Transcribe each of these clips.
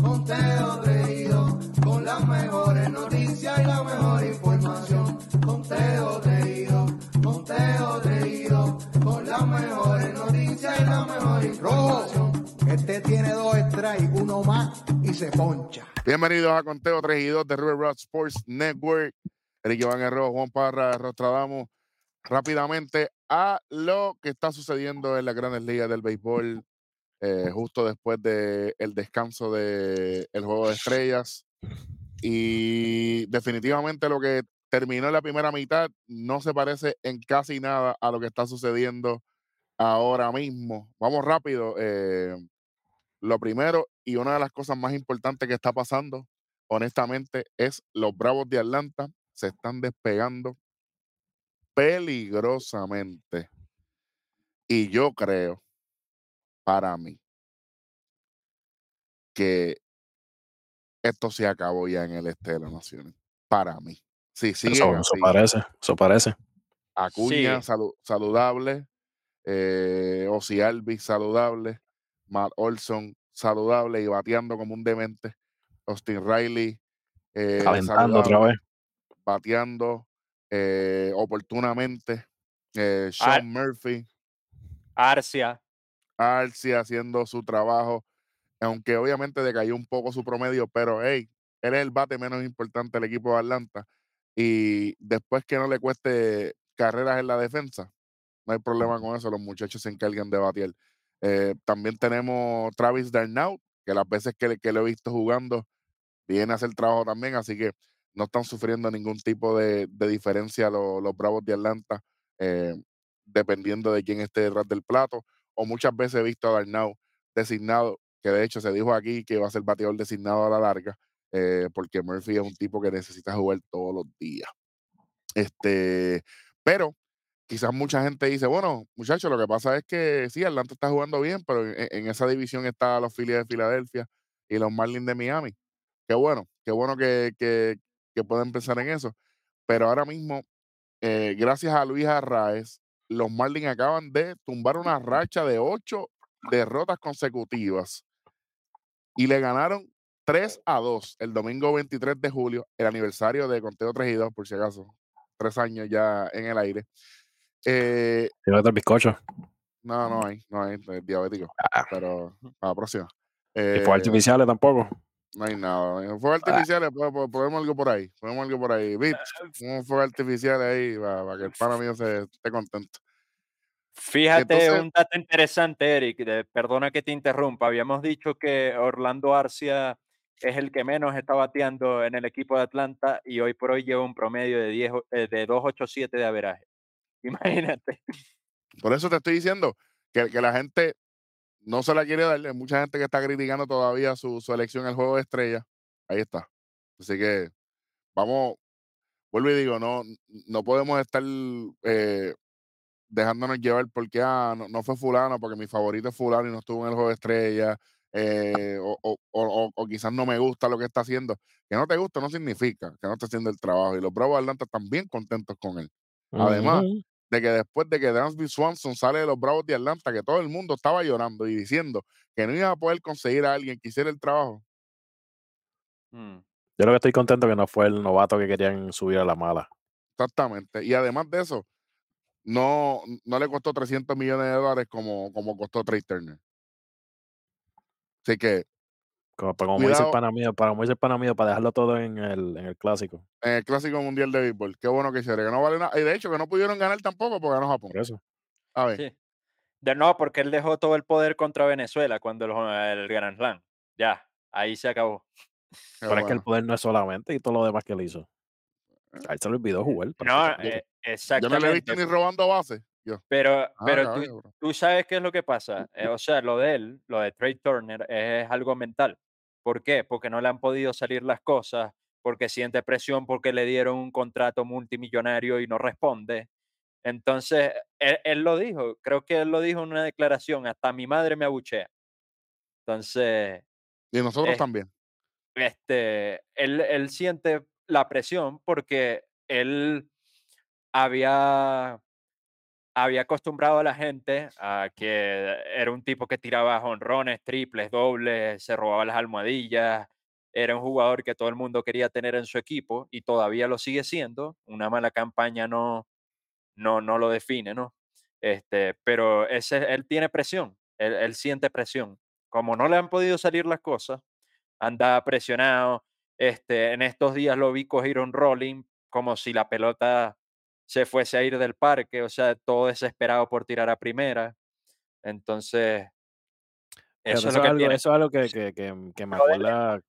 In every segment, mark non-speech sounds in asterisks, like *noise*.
conteo reído, con las mejores noticias y la mejor información. Conteo reído, conteo reído, con las mejores noticias y la mejor información. Este tiene dos strikes, uno más y se poncha. Bienvenidos a Conteo 3 y 2 de River Rock Sports Network. Eric Iván Herrero, Juan Parra, Rostradamo. Rápidamente a lo que está sucediendo en las grandes ligas del béisbol, eh, justo después del el descanso del el juego de estrellas. Y definitivamente lo que terminó en la primera mitad no se parece en casi nada a lo que está sucediendo ahora mismo. Vamos rápido. eh, lo primero y una de las cosas más importantes que está pasando, honestamente, es los Bravos de Atlanta se están despegando peligrosamente. Y yo creo, para mí, que esto se acabó ya en el este de las naciones. Para mí. Si siguen Eso, parece, eso parece. Acuña Sí. salu- saludable, eh, Ozzy Alvis saludable, Matt Olson saludable y bateando como un demente, Austin Riley eh, Calentando otra vez. bateando eh, oportunamente, eh, Sean Murphy, Arcia. Arce haciendo su trabajo, aunque obviamente decayó un poco su promedio, pero hey, él es el bate menos importante del equipo de Atlanta y después que no le cueste carreras en la defensa, no hay problema con eso, los muchachos se encargan de batear. Eh, también tenemos Travis Darnau, que las veces que, le- que lo he visto jugando, viene a hacer trabajo también, así que no están sufriendo ningún tipo de, de diferencia los, los Bravos de Atlanta, eh, dependiendo de quién esté detrás del plato. O muchas veces he visto a Darnau designado, que de hecho se dijo aquí que va a ser bateador designado a la larga, eh, porque Murphy es un tipo que necesita jugar todos los días. Este, pero quizás mucha gente dice, bueno, muchachos, lo que pasa es que sí, Atlanta está jugando bien, pero en, esa división está los Phillies de Filadelfia y los Marlins de Miami. Qué bueno, qué bueno que, que, que pueden pensar en eso. Pero ahora mismo, eh, gracias a Luis Arraez, los Marlins acaban de tumbar una racha de ocho derrotas consecutivas y le ganaron 3 a 2 el domingo 23 de julio, el aniversario de Conteo 3 y 2, por si acaso. Tres años ya en el aire. Eh, el bizcocho. no, no hay, no hay, es diabético. Ah, Pero a la próxima. y Eh, fue artificiales tampoco. No hay nada. En Fuegos artificiales, po- po- ponemos algo por ahí. Ponemos algo por ahí. Un fuego artificial ahí para, que el pana *laughs* mío se esté contento. Fíjate, Entonces- un dato interesante, Eric, de- perdona que te interrumpa. Habíamos dicho que Orlando Arcia es el que menos está bateando en el equipo de Atlanta y hoy por hoy lleva un promedio de, 10, o- eh, de 2.87 de averaje. *laughs* Imagínate. Por eso te estoy diciendo que, que la gente no se la quiere dar. Hay mucha gente que está criticando todavía su, su elección al juego de estrella. Ahí está. Así que vamos, vuelvo y digo, no, no podemos estar eh, dejándonos llevar porque ah, no, no fue fulano, porque mi favorito es fulano y no estuvo en el juego de estrella. eh, o, o- o- quizás no me gusta lo que está haciendo. Que no te gusta no significa que no esté haciendo el trabajo. Y los Bravos de Atlanta están bien contentos con él. Además. De que después de que Dansby Swanson sale de los Bravos de Atlanta, que todo el mundo estaba llorando y diciendo que no iba a poder conseguir a alguien que hiciera el trabajo. Mm. Yo lo que estoy contento que no fue el novato que querían subir a la mala. Exactamente. Y además de eso, no, no le costó 300 millones de dólares como, como costó Trey Turner. Así que Como, como dice el pana mío, para como dice el pana mío, para dejarlo todo en el, en el clásico. en el Clásico Mundial de Béisbol, qué bueno que hiciera, que no vale nada. Y de hecho, que no pudieron ganar tampoco porque ganó Japón. Por eso. A ver, Sí. De, no, porque él dejó todo el poder contra Venezuela cuando el, el Grand Slam. Ya, ahí se acabó. qué Pero es que el bueno. poder no es solamente y todo lo demás que él hizo. A él se le olvidó jugar. No, eh, Yo no le he exactamente. visto ni robando base. Yo. Pero, Ah, pero tú, tú sabes qué es lo que pasa. *laughs* Eh, o sea, lo de él, lo de Trey Turner, es algo mental. ¿Por qué? Porque no le han podido salir las cosas, porque siente presión, porque le dieron un contrato multimillonario y no responde. Entonces, él, él lo dijo, creo que él lo dijo en una declaración, hasta mi madre me abuchea. Entonces, Y nosotros también. este, él, él siente la presión porque él había, había acostumbrado a la gente a que era un tipo que tiraba jonrones, triples, dobles, se robaba las almohadillas, era un jugador que todo el mundo quería tener en su equipo y todavía lo sigue siendo. Una mala campaña no, no, no lo define, ¿no? Este, pero ese, él tiene presión, él, siente presión. Como no le han podido salir las cosas, anda presionado. Este, en estos días lo vi coger un rolling como si la pelota se fuese a ir del parque, o sea, todo desesperado por tirar a primera. Entonces, eso es lo que algo, tiene. eso es algo que, que, que, que me acuerda,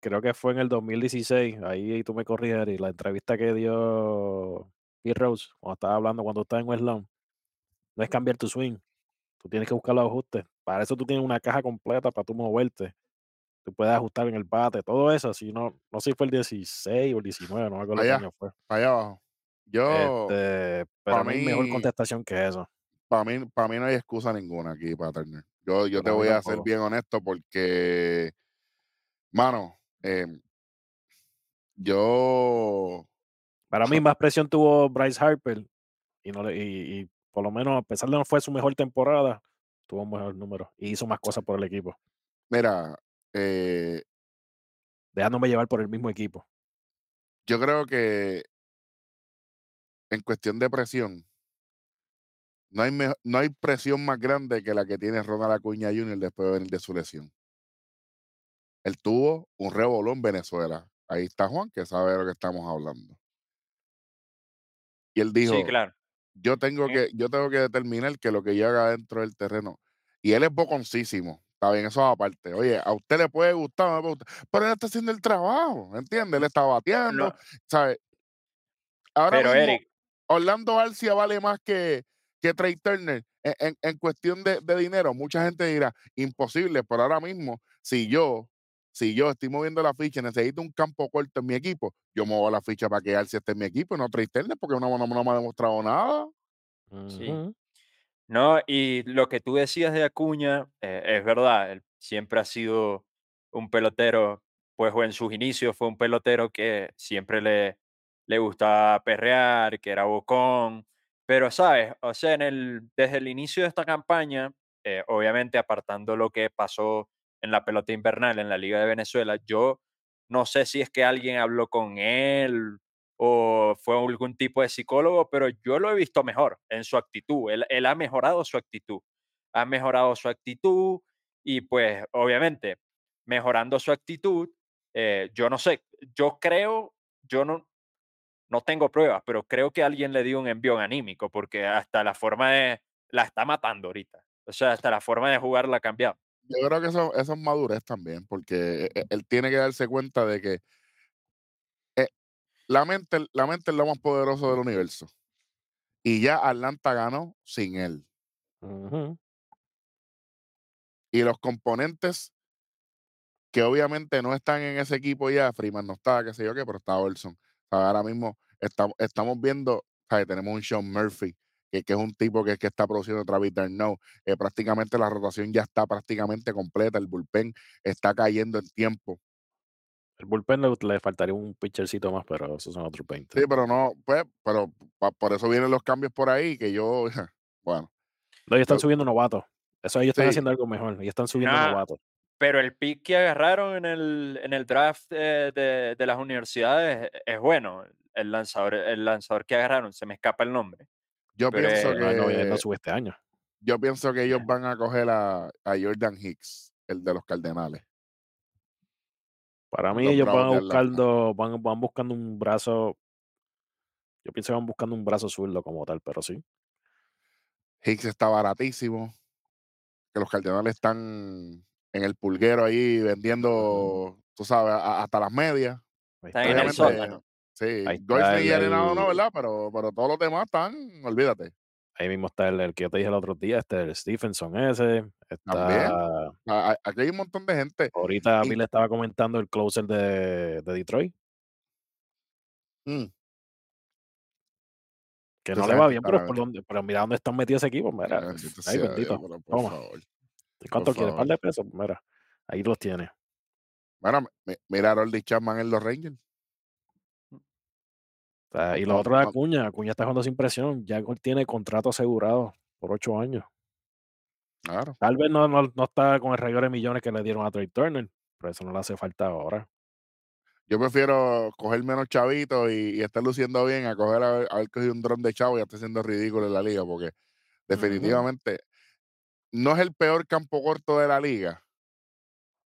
creo que fue en el 2016, ahí tú me corriges, y la entrevista que dio Pete Rose, cuando estaba hablando, cuando estaba en West Lawn, no es cambiar tu swing, tú tienes que buscar los ajustes. Para eso tú tienes una caja completa para tú moverte. Tú puedes ajustar en el bate, todo eso. Si no, no sé si fue el 16 o el 19, no me acuerdo qué año fue. para allá abajo. Yo, Este, pero pa' no hay mejor mí- contestación que eso. para mí, para mí no hay excusa ninguna aquí para Turner. Yo, yo te Para mí voy a ser bien honesto porque, mano, eh, yo, Para mí más presión tuvo Bryce Harper y, no le- y, y por lo menos a pesar de no fue su mejor temporada, tuvo un mejor número y hizo más cosas por el equipo, mira, eh, dejándome llevar por el mismo equipo. yo creo que en cuestión de presión, no hay, mejo- no hay presión más grande que la que tiene Ronald Acuña Jr. después de venir de su lesión. Él tuvo un revolón en Venezuela. Ahí está Juan, que sabe de lo que estamos hablando. Y él dijo, Sí, claro. yo tengo Sí. que, yo tengo que determinar que lo que yo haga dentro del terreno. Y él es boconcísimo. Está bien, eso aparte. Oye, a usted le puede gustar, no le puede gustar, pero él está haciendo el trabajo, ¿entiendes? Él está bateando, No, ¿sabes? Ahora pero mismo, Eric, Orlando Arcia vale más que, que Trey Turner. En, en- en cuestión de, de dinero, mucha gente dirá, imposible, pero ahora mismo, si yo, si yo estoy moviendo la ficha y necesito un campo corto en mi equipo, yo muevo la ficha para que Arcia esté en mi equipo y no Trey Turner, porque no, no- no me ha demostrado nada. Sí. No, y lo que tú decías de Acuña eh, es verdad, él siempre ha sido un pelotero, pues o en sus inicios fue un pelotero que siempre le, le gustaba perrear, que era bocón, pero sabes, o sea, en el, desde el inicio de esta campaña, eh, obviamente apartando lo que pasó en la pelota invernal en la Liga de Venezuela, yo no sé si es que alguien habló con él o fue algún tipo de psicólogo, pero yo lo he visto mejor en su actitud. Él, él ha mejorado su actitud. Ha mejorado su actitud y pues obviamente mejorando su actitud, eh, yo no sé, yo creo, yo no, no tengo pruebas, pero creo que alguien le dio un envión anímico porque hasta la forma de, la está matando ahorita. O sea, hasta la forma de jugar la ha cambiado. Yo creo que eso, eso es madurez también, porque e- e- él tiene que darse cuenta de que eh, la, mente, la mente es lo más poderoso del universo. Y ya Atlanta ganó sin él. Y los componentes que obviamente no están en ese equipo ya, Freeman no está, qué sé yo qué, pero está Olson. Ahora mismo estamos, estamos viendo, ¿sabes? tenemos un Sean Murphy, que, que es un tipo que, que está produciendo Travis Darno. Eh, prácticamente la rotación ya está prácticamente completa, el bullpen está cayendo en tiempo. El bullpen le, le faltaría un pitchercito más, pero esos son otros 20. Sí, pero no, pues, pero pa- por eso vienen los cambios por ahí, que yo, *laughs* bueno, No, ellos están subiendo novatos. Eso ellos están Sí. haciendo algo mejor. Ellos están subiendo Nah, novatos. Pero el pick que agarraron en el, en el draft eh, de, de las universidades es, es bueno. El lanzador, el lanzador que agarraron, se me escapa el nombre. yo Pero, pienso eh, No, no, que sube este año. yo pienso que ellos van a coger a, a Jordan Hicks, el de los Cardenales. Para mí los ellos van buscando, van, van buscando un brazo. Yo pienso que van buscando un brazo zurdo como tal, pero sí. Hicks está baratísimo, que los Cardenales están en el pulguero ahí vendiendo, tú sabes, a- hasta las medias. Está en el sótano. Sí, Goldschmidt y Arenado no, ¿verdad? Pero, pero todos los demás están, olvídate. Ahí mismo está el, el que yo te dije el otro día, este el Stephenson ese. También. Está, A- a- Aquí hay un montón de gente. ahorita a Y- mí le estaba comentando el closer de, de Detroit, Mm, que no le va bien, pero, por donde, pero mira dónde están metidos ese equipo. Mira, ay, bendito. Dios, por Toma. favor. ¿Cuánto quiere? favor. ¿Par de pesos? Mira, ahí los tiene. Bueno, mi- mira a Roldy Chapman en los Rangers. O sea, y lo No, otro de no. Acuña, Acuña está jugando sin presión, ya tiene contrato asegurado por ocho años. Claro. Tal vez no, no, no está con el regalo de millones que le dieron a Trey Turner, pero eso no le hace falta ahora. Yo prefiero coger menos chavitos y, y estar luciendo bien a coger a haber, haber cogido un dron de chavo y estar siendo ridículo en la liga, porque definitivamente no es el peor campo corto de la liga.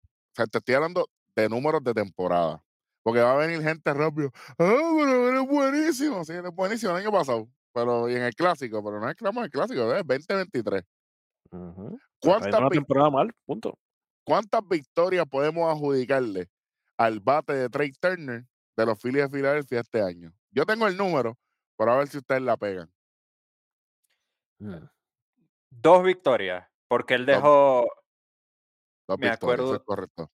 O sea, te estoy hablando de números de temporada. Porque va a venir gente rápido. Ah, pero él es buenísimo. Sí, él es buenísimo el año pasado. Pero y en el clásico, pero no es el clásico, es 2023. Ujú. Está ¿Cuántas, una temporada mal, punto. ¿Cuántas victorias podemos adjudicarle al bate de Trey Turner de los Phillies de Filadelfia este año? Yo tengo el número, pero a ver si ustedes la pegan. Mm. Dos victorias, porque él dejó, Dos Me victorias, acuerdo- es correcto.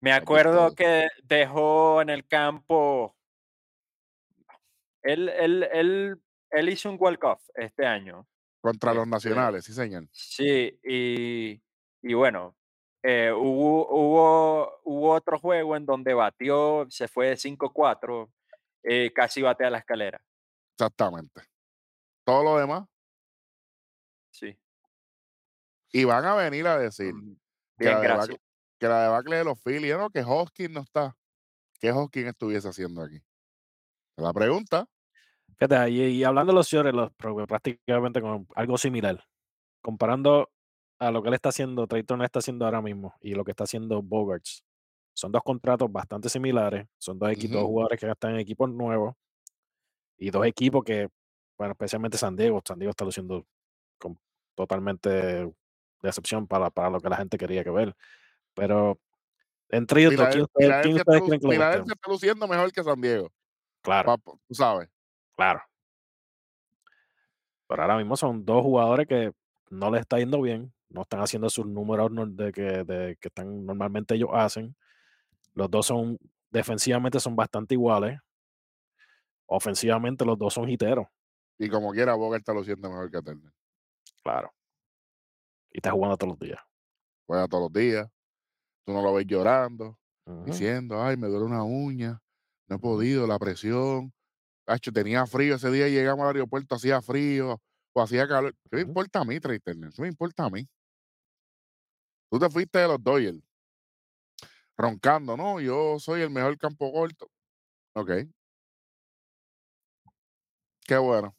me acuerdo que dejó en el campo, él, él, él, él hizo un walk-off este año. Contra los Este, nacionales, sí, señor. Sí, y, y bueno, eh, hubo, hubo, hubo otro juego en donde batió, se fue de 5-4, eh, casi batea la escalera. Exactamente. Todo lo demás. Sí. Y van a venir a decir Mm, que, la debacle, que la debacle de los Phillies, no, que Hoskins no está. ¿Qué Hoskins estuviese haciendo aquí? La pregunta, Fíjate, y, y hablando de los Señores, los prácticamente con algo similar. Comparando a lo que él está haciendo, Trey Turner está haciendo ahora mismo y lo que está haciendo Bogarts. Son dos contratos bastante similares. Son dos equipos, dos Ujú. jugadores que están en equipos nuevos y dos equipos que, bueno, especialmente San Diego. San Diego está luciendo totalmente de excepción para, para lo que la gente quería que ver. Pero entre ellos ¿quién quién ustedes creen que lo Filadelfia guste? está luciendo mejor que San Diego. Claro, tú sabes. claro. Pero ahora mismo son dos jugadores que no les está yendo bien, no están haciendo sus números de que, de que están normalmente ellos hacen. Los dos son, defensivamente son bastante iguales. Ofensivamente los dos son hiteros, Y como quiera, Bogart está luciendo mejor que Turner. Claro. Y está jugando todos los días. Juega todos los días. Tú no lo ves llorando, diciendo, ay, me duele una uña, no he podido, la presión. Cacho, tenía frío ese día, llegamos al aeropuerto, hacía frío o hacía calor. ¿Qué me importa a mí, Turner? ¿Qué me importa a mí? Tú te fuiste de los Dodgers, roncando, ¿no? Yo soy el mejor campo corto. Ok. Qué bueno.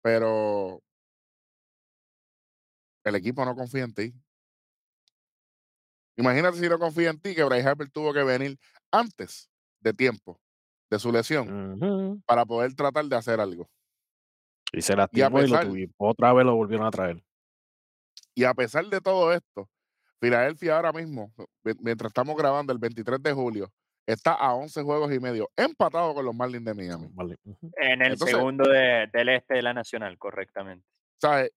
Pero el equipo no confía en ti. Imagínate si no confía en ti, que Bryce Harper tuvo que venir antes de tiempo de su lesión para poder tratar de hacer algo. Y se Y lastimó y, lo pesar, tuvi- otra vez lo volvieron a traer. y a pesar de todo esto, Filadelfia ahora mismo, mi- mientras estamos grabando el 23 de julio, está a 11 juegos y medio, empatado con los Marlins de Miami. En el Entonces, segundo de- del este de la Nacional, correctamente. ¿sabes?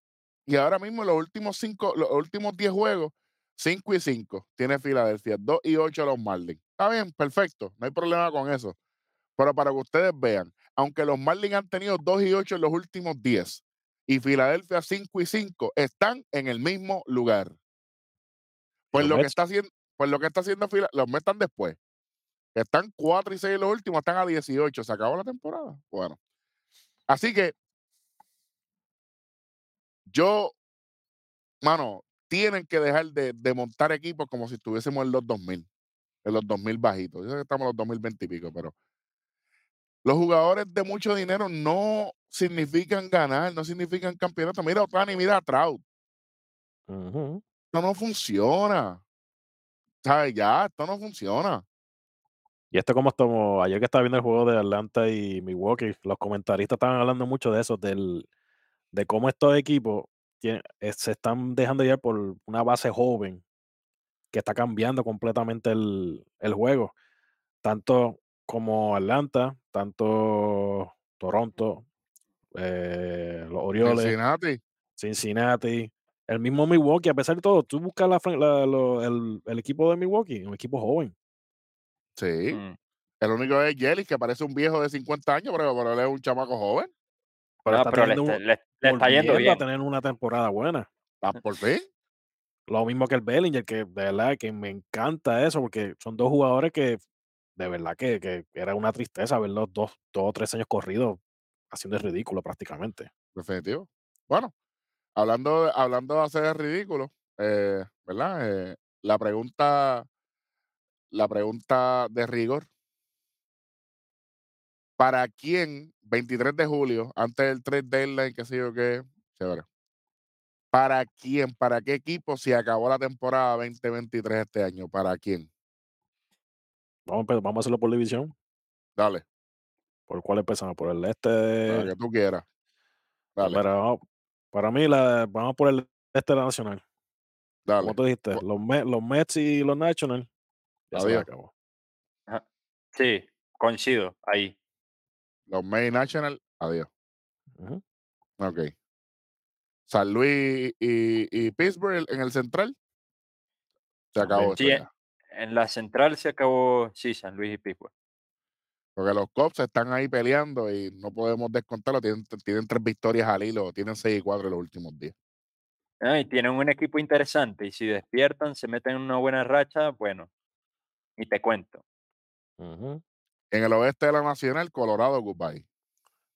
Y ahora mismo los últimos cinco, los últimos 10 juegos, 5 y 5 tiene Filadelfia, 2 y 8 los Marlins. Está bien, perfecto, no hay problema con eso. Pero para que ustedes vean, aunque los Marlins han tenido 2 y 8 en los últimos 10 y Filadelfia 5 y 5, están en el mismo lugar. Pues lo que está haciendo, pues lo que está haciendo Fila- los Mets están después. Están 4 y 6 en los últimos, están a 18. Se acabó la temporada. Bueno. Así que yo, mano, tienen que dejar de, de montar equipos como si estuviésemos en los 2000, en los 2000 bajitos. Yo sé que estamos en los 2020 y pico, pero los jugadores de mucho dinero no significan ganar, no significan campeonato. Mira a Otani, mira a Trout. Esto no funciona. ¿Sabes? Ya, esto no funciona. Y esto como estamos, ayer que estaba viendo el juego de Atlanta y Milwaukee, los comentaristas estaban hablando mucho de eso, del, de cómo estos equipos tienen- eh, se están dejando llevar por una base joven que está cambiando completamente el, el juego. Tanto como Atlanta, tanto Toronto, eh, los Orioles, Cincinnati. Cincinnati, el mismo Milwaukee, a pesar de todo, tú buscas la fran- la- lo- el, el equipo de Milwaukee, un equipo joven. Sí. Mm. El único es Yelich, que parece un viejo de 50 años, pero, pero él es un chamaco joven. Pero No, está pero le, teniendo está- un- le- le está yendo volviendo a bien. tener una temporada buena. Ah, por fin. Lo mismo que el Bellinger, que de verdad que me encanta eso, porque son dos jugadores que de verdad que, que era una tristeza verlos dos, dos o tres años corridos haciendo el ridículo prácticamente. Definitivo. Bueno, hablando, hablando de hacer el ridículo, eh, ¿verdad? Eh, la pregunta, la pregunta de rigor. ¿Para quién, 23 de julio, antes del trade deadline, qué sé yo qué, chévere? ¿Para quién, para qué equipo se acabó la temporada 2023 este año? ¿Para quién? Vamos, vamos a hacerlo por división. Dale, ¿Por cuál empezamos? ¿Por el para este? que tú quieras. Pues Dale, para mí, la, vamos por el este de la Nacional. dale. Como tú dijiste, los, Me- los Mets y los National, ya se acabó. Sí, coincido ahí. Los May National, adiós. Ujú. Ok. San Luis y, y Pittsburgh en el central. Se acabó Sí, en la central se acabó, sí, San Luis y Pittsburgh. Porque los Cubs están ahí peleando y no podemos descontarlo. Tienen, tienen tres victorias al hilo, tienen seis y cuatro en los últimos días. Ah, y tienen un equipo interesante y si despiertan, se meten en una buena racha, bueno, y te cuento. Ujú. En el oeste de la Nacional, Colorado, goodbye.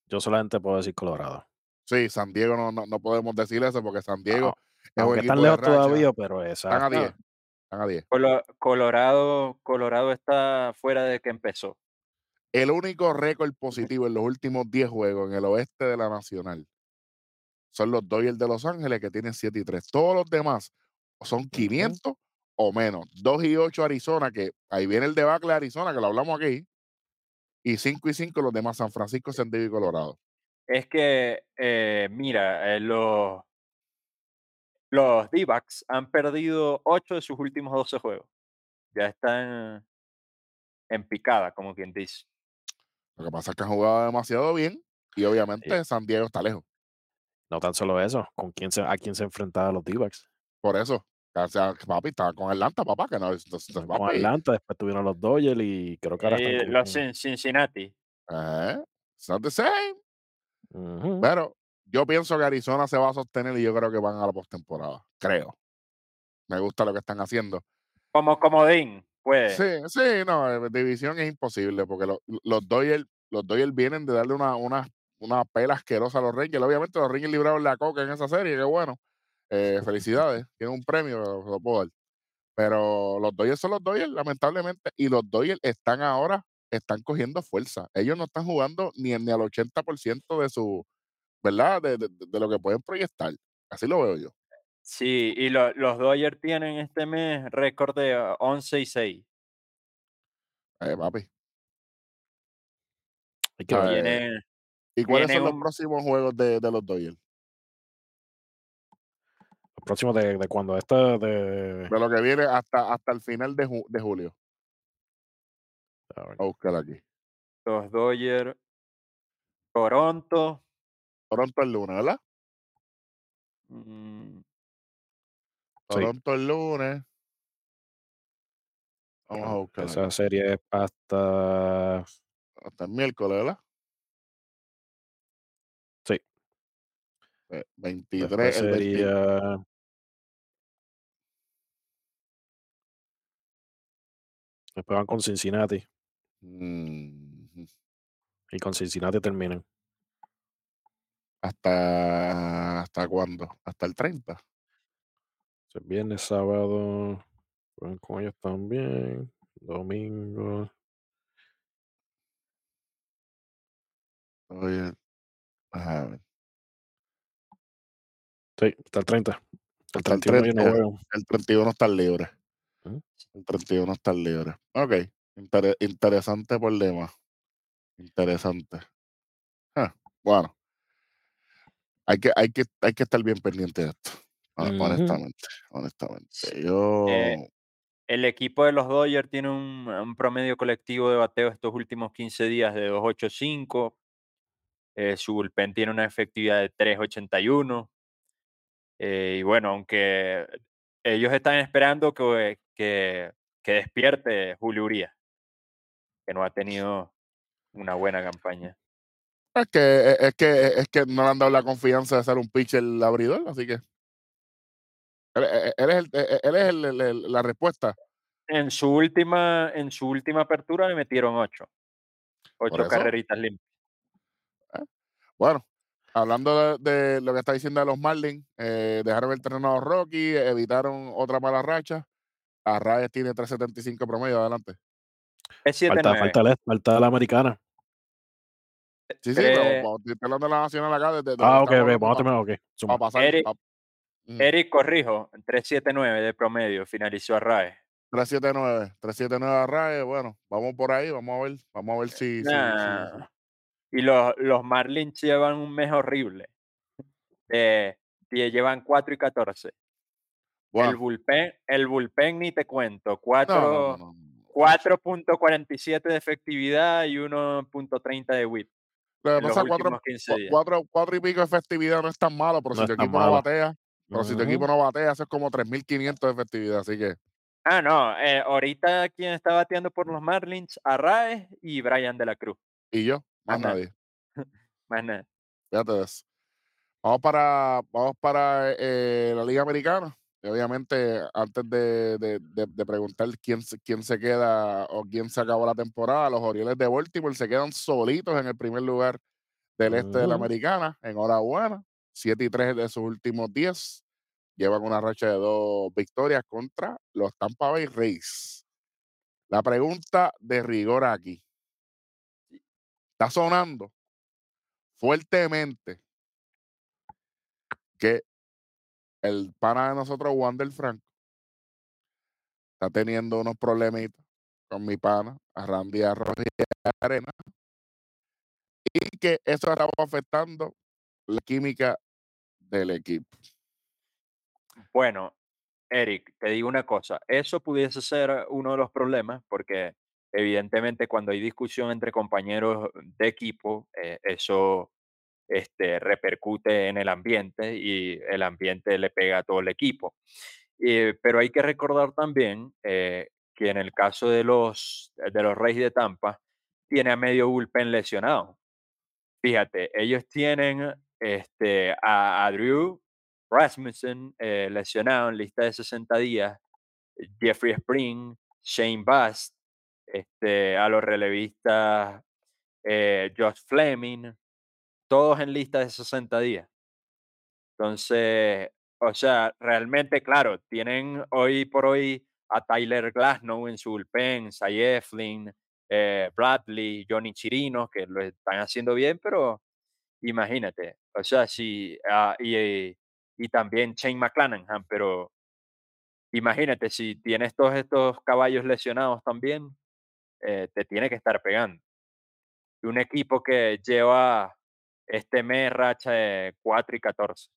Yo solamente puedo decir Colorado. Sí, San Diego no, no, no podemos decir eso porque San Diego es un están de lejos racha. todavía, pero Están a exacto. 10. Están a 10. Colo- Colorado, Colorado está fuera de que empezó. El único récord positivo en los últimos 10 juegos en el oeste de la Nacional son los Dodgers de Los Ángeles que tienen 7 y 3. Todos los demás son 500 o menos. 2 y 8 Arizona, que ahí viene el debacle de Arizona, que lo hablamos aquí. Y 5 y 5 los demás, San Francisco, San Diego y Colorado. Es que, eh, mira, eh, los, los D-backs han perdido 8 de sus últimos 12 juegos. Ya están en picada, como quien dice. Lo que pasa es que han jugado demasiado bien y obviamente San Diego está lejos. No tan solo eso, con quién se, a quién se enfrentaba los D-backs. Por eso, o sea, papi, estaba con Atlanta, papá, que no, entonces, Con Atlanta, después tuvieron los Dodgers y creo que ahora están con- los con- Cincinnati. eh, it's not the same. Pero yo pienso que Arizona se va a sostener y yo creo que van a la postemporada. Creo. Me gusta lo que están haciendo. Como comodín, puede. Sí, sí, no, eh, división es imposible porque lo- los Dodgers, los Dodgers vienen de darle una, una, una pela asquerosa a los Rangers. Obviamente los Rangers libraron la coca en esa serie, qué bueno. Eh, felicidades, tienen un premio, se lo puedo dar. Pero los Dodgers son los Dodgers, lamentablemente, y los Dodgers están ahora, están cogiendo fuerza. Ellos no están jugando ni, ni al 80% de su, ¿verdad? De, de- de lo que pueden proyectar. Así lo veo yo. Sí, y lo- los Dodgers tienen este mes récord de ah, 11 y 6. Eh, papi. Que Ah, eh, ¿Y cuáles son los un- próximos juegos de, de los Dodgers? Los próximos de, de cuando este de. De lo que viene hasta, hasta el final de, ju- de julio. a ver, A buscar aquí. los Dodgers, Toronto, Toronto el lunes, ¿verdad? mm, Toronto el lunes. Vamos a ah, buscar Esa aquí. serie es hasta. hasta el miércoles, ¿verdad? Sí. Eh, Después 23, el 20 Después van con Cincinnati. Mm, Y con Cincinnati terminan. ¿Hasta, ¿Hasta cuándo? Hasta el 30. O sea, viernes, sábado. Juegan con ellos también. Domingo. Oye, a ver, Sí, hasta el 30. El Hasta el 31 ellos no 30. juegan. el 31 está libre. El 31 está libre. Ok, inter- interesante problema. Interesante. Ah, bueno, hay que, hay, que, hay que estar bien pendiente de esto. Honestamente, honestamente. Yo. Eh, el equipo de los Dodgers tiene un, un promedio colectivo de bateo estos últimos 15 días de 2.85. eh, su bullpen tiene una efectividad de 3.81. eh, y bueno, aunque ellos están esperando que, que, que despierte Julio Urias, que no ha tenido una buena campaña. Es que, es que, es que no le han dado la confianza de ser un pitcher abridor, así que. Él, él- él es, el- él es el- el- la respuesta. En su última, en su última apertura le metieron 8. 8 eso. carreritas limpias. Bueno, hablando de, de lo que está diciendo de los Marlins, eh, dejaron el terreno a los Rockies, evitaron otra mala racha. Arraes tiene 3.75 promedio, adelante. Es Falta, 7-9. falta, la, falta la americana. Sí, sí, pero Tres- vamos, estoy hablando de la nacional acá. Desde, desde Ah, ok, ok, vamos a terminar, ok. suma. pasar. Eric- pa- Mm. Eric Corrijo, 3.79 de promedio, finalizó a RAE. 379, 379 Arraes, bueno, vamos por ahí, vamos a ver, vamos a ver si, si- si- Nah. Y los, los Marlins llevan un mes horrible. Eh, y llevan 4 y 14. bueno, El bullpen, el bullpen ni te cuento. no, 4, no, no, no, no. 4.47 de efectividad y 1.30 de whip. Lo que pasa, cuatro, últimos 15 cua- días. cuatro, cuatro y pico de efectividad no es tan malo, pero No si tu equipo no malo. batea, pero si tu equipo no batea, eso es como 3.500 de efectividad, así que Ah, no. eh, ahorita quien está bateando por los Marlins, Arraez y Brian de la Cruz. y yo, más *laughs* nadie. Más nada. Fíjate eso. Vamos para, vamos para eh, la Liga Americana. Y obviamente, antes de, de- de- de preguntar quién, se- quién se queda o quién se acabó la temporada, los Orioles de Baltimore se quedan solitos en el primer lugar del este de la. Americana. Enhorabuena. 7 y 3 de sus últimos 10. Llevan una racha de dos victorias contra los Tampa Bay Rays. La pregunta de rigor aquí. Está sonando fuertemente que el pana de nosotros, Wander Franco, está teniendo unos problemitas con mi pana, a Randy Arroyo Arena, y que eso estaba afectando la química del equipo. Bueno, Eric, te digo una cosa. Eso pudiese ser uno de los problemas porque evidentemente cuando hay discusión entre compañeros de equipo, eh, eso este, repercute en el ambiente y el ambiente le pega a todo el equipo. Eh, pero hay que recordar también eh, que en el caso de los, de los Reyes de Tampa, tiene a medio bullpen lesionado. Fíjate, ellos tienen este, a, a Drew Rasmussen eh, lesionado en lista de 60 días, Jeffrey Spring, Shane Bast, este, a los relevistas eh, Josh Fleming, todos en lista de 60 días. Entonces, o sea, realmente, claro, tienen hoy por hoy a Tyler Glasnow en su bullpen, Cy Eflin, eh, Bradley, Johnny Chirino, que lo están haciendo bien, pero imagínate, o sea, sí, ah, y, eh, y también Shane McClanahan, pero imagínate, si tienes todos estos caballos lesionados también, eh, te tiene que estar pegando. Y un equipo que lleva este mes racha de 4 y 14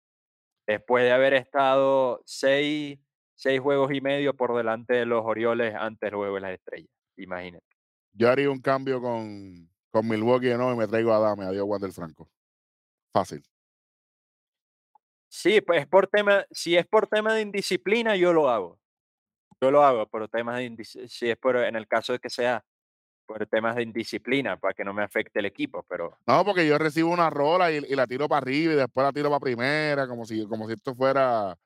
después de haber estado seis, seis juegos y medio por delante de los Orioles antes del juego de las estrellas. Imagínate. Yo haría un cambio con, con Milwaukee nuevo y me traigo a Dame, adiós Wander Franco. Fácil. Sí, pues por tema, si es por tema de indisciplina, yo lo hago. Yo lo hago por temas de indisciplina, si es por, en el caso de que sea por temas de indisciplina, para que no me afecte el equipo, pero No, porque yo recibo una rola y, y la tiro para arriba y después la tiro para primera, como si, como si esto fuera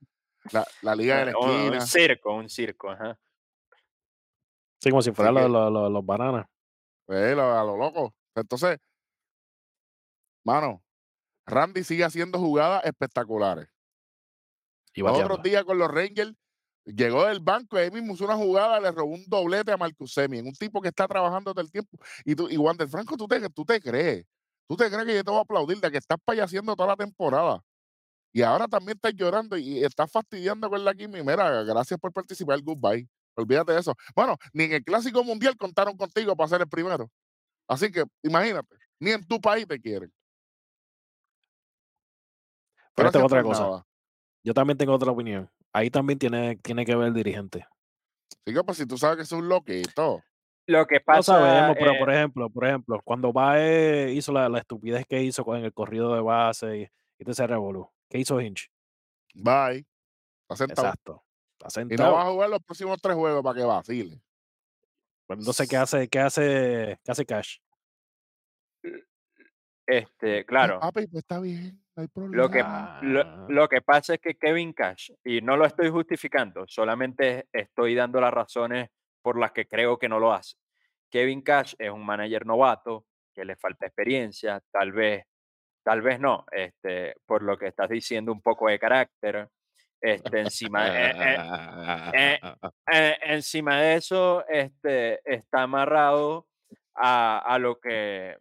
la, la liga de la un- un, esquina. circo, un circo, ajá. Sí, como si fueran los, los, los- bananas. Lo- a lo loco. Entonces, mano, Randy sigue haciendo jugadas espectaculares. Y otros días con los Rangers, llegó del banco y ahí mismo hizo una jugada, le robó un doblete a Marcus Semien, un tipo que está trabajando todo el tiempo. Y tú, y Wander Franco, ¿tú te, tú te crees, tú te crees que yo te voy a aplaudir de que estás payaseando toda la temporada. Y ahora también estás llorando y estás fastidiando con la química. Mira, gracias por participar, goodbye. Olvídate de eso. Bueno, ni en el Clásico Mundial contaron contigo para ser el primero. Así que imagínate, ni en tu país te quieren. Pero Gracias otra cosa. nada. Yo también tengo otra opinión. Ahí también tiene, tiene que ver el dirigente. Que, pues si tú sabes que es un loquito. Lo que No pasa sabemos, pero eh, por ejemplo, por ejemplo, cuando Bae hizo la, la estupidez que hizo con el corrido de base y, y todo ese revolú, ¿qué hizo Hinch? Bye. Está sentado. Exacto. Está Y no sentado. va a jugar los próximos tres juegos para que vacile. Pues Entonces, ¿qué hace, qué hace, qué hace Cash? Este, Ah, claro, Ah, pues está bien, no hay Lo que, problema. lo, Ah. lo que pasa es que Kevin Cash, y no lo estoy justificando, solamente estoy dando las razones por las que creo que no lo hace. Kevin Cash es un manager novato, que le falta experiencia, tal vez, tal vez no, este, por lo que estás diciendo, un poco de carácter. Este, encima, eh, eh, eh, encima de eso, este, está amarrado a, a lo que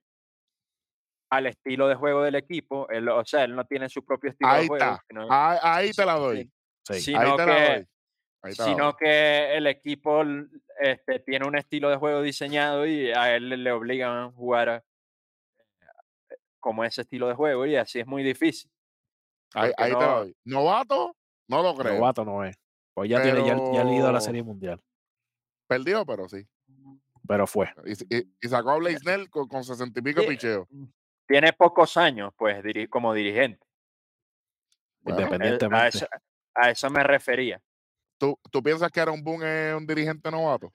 al estilo de juego del equipo. Él, o sea, él no tiene su propio estilo Ahí de juego. está. sino- Ahí, ahí te la doy. Sí. Ahí sino te la que, doy. Ahí te la sino doy. que el equipo este, tiene un estilo de juego diseñado y a él le- le obligan a jugar como ese estilo de juego y así es muy difícil. Ahí, te la no- doy. Novato, no lo creo. Novato no es. Pues ya tiene, ya, ya ha ido a la Pero- Serie Mundial. Perdió, pero sí. Pero fue. Y, y- y sacó a Blaze Snell con, con 60 y pico Sí, picheos. Tiene pocos años, pues, diri- como dirigente. Bueno, Eh, Independientemente. A eso, a eso me refería. ¿tú, ¿Tú piensas que Aaron Boone es un dirigente novato?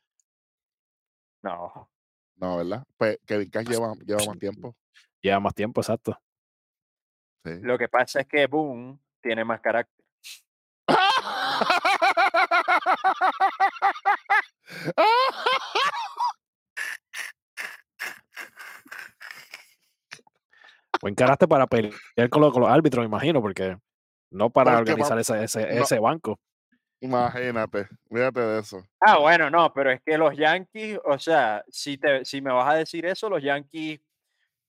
No. No, ¿verdad? Pues Kevin Cash lleva, lleva más *laughs* tiempo. Lleva más tiempo, exacto. Sí. Lo que pasa es que Boone tiene más carácter. *laughs* *laughs* Buen carácter para pelear con los, con los árbitros, me imagino, porque no para Porque organizar va- ese, ese, no. ese banco. Imagínate, fíjate de eso. Ah, bueno, no, pero es que los Yankees, o sea, si, te, si me vas a decir eso, los Yankees,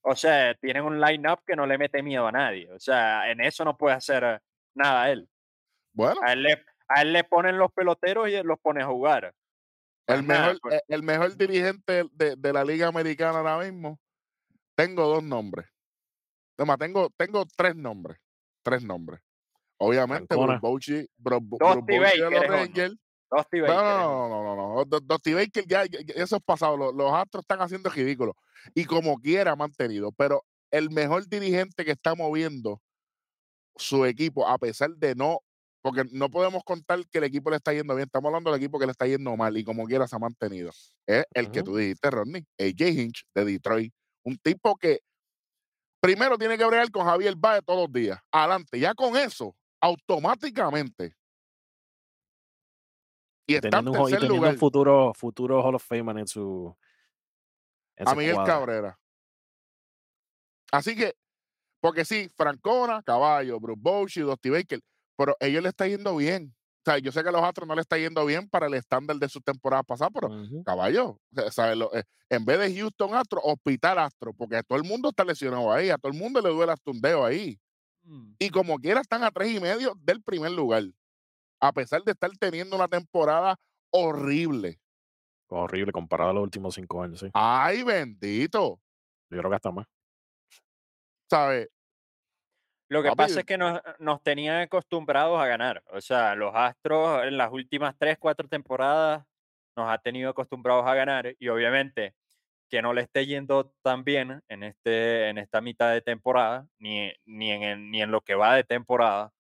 o sea, tienen un line-up que no le mete miedo a nadie. O sea, en eso no puede hacer nada él. Bueno, A él le, a él le ponen los peloteros y él los pone a jugar. el mejor, pues. eh, el mejor dirigente de, de la Liga Americana ahora mismo, tengo dos nombres. Toma, tengo, tengo tres nombres. Tres nombres. Obviamente, Bochy Baker de los. Rangers. Dusty No, Baker, no, no, no, no, no. Dusty Baker ya, eso es pasado. Los, los Astros están haciendo ridículo. Y como quiera ha mantenido. Pero el mejor dirigente que está moviendo su equipo, a pesar de no, porque no podemos contar que el equipo le está yendo bien. Estamos hablando del equipo que le está yendo mal y como quiera se ha mantenido. Es el que Ujú. tú dijiste, Rodney, AJ Hinch de Detroit. Un tipo que primero tiene que bregar con Javier Baez todos los días. Adelante. Ya con eso, automáticamente. Y está en teniendo, un, jo- y tercer teniendo lugar. un futuro, futuro Hall of Fame en su. En a su Miguel. Cabrera. Así que, porque sí, Francona, Caballo, Bruce Bochy, Dusty Baker, pero ellos le está yendo bien. O sea, yo sé que a los Astros no le está yendo bien para el estándar de su temporada pasada, pero. Caballo, ¿sabes? Eh, en vez de Houston Astro, Hospital Astro, porque a todo el mundo está lesionado ahí, a todo el mundo le duele hasta un dedo ahí. Mm. Y como quiera están a tres y medio del primer lugar, a pesar de estar teniendo una temporada horrible. Horrible comparado a los últimos cinco años, sí. Ay, bendito, Yo creo que hasta más. ¿sabes? Lo que Papi, pasa es que nos, nos tenían acostumbrados a ganar. O sea, los Astros en las últimas tres, cuatro temporadas nos ha tenido acostumbrados a ganar y obviamente que no le esté yendo tan bien en, este, en esta mitad de temporada, ni, ni, en, ni en lo que va de temporada,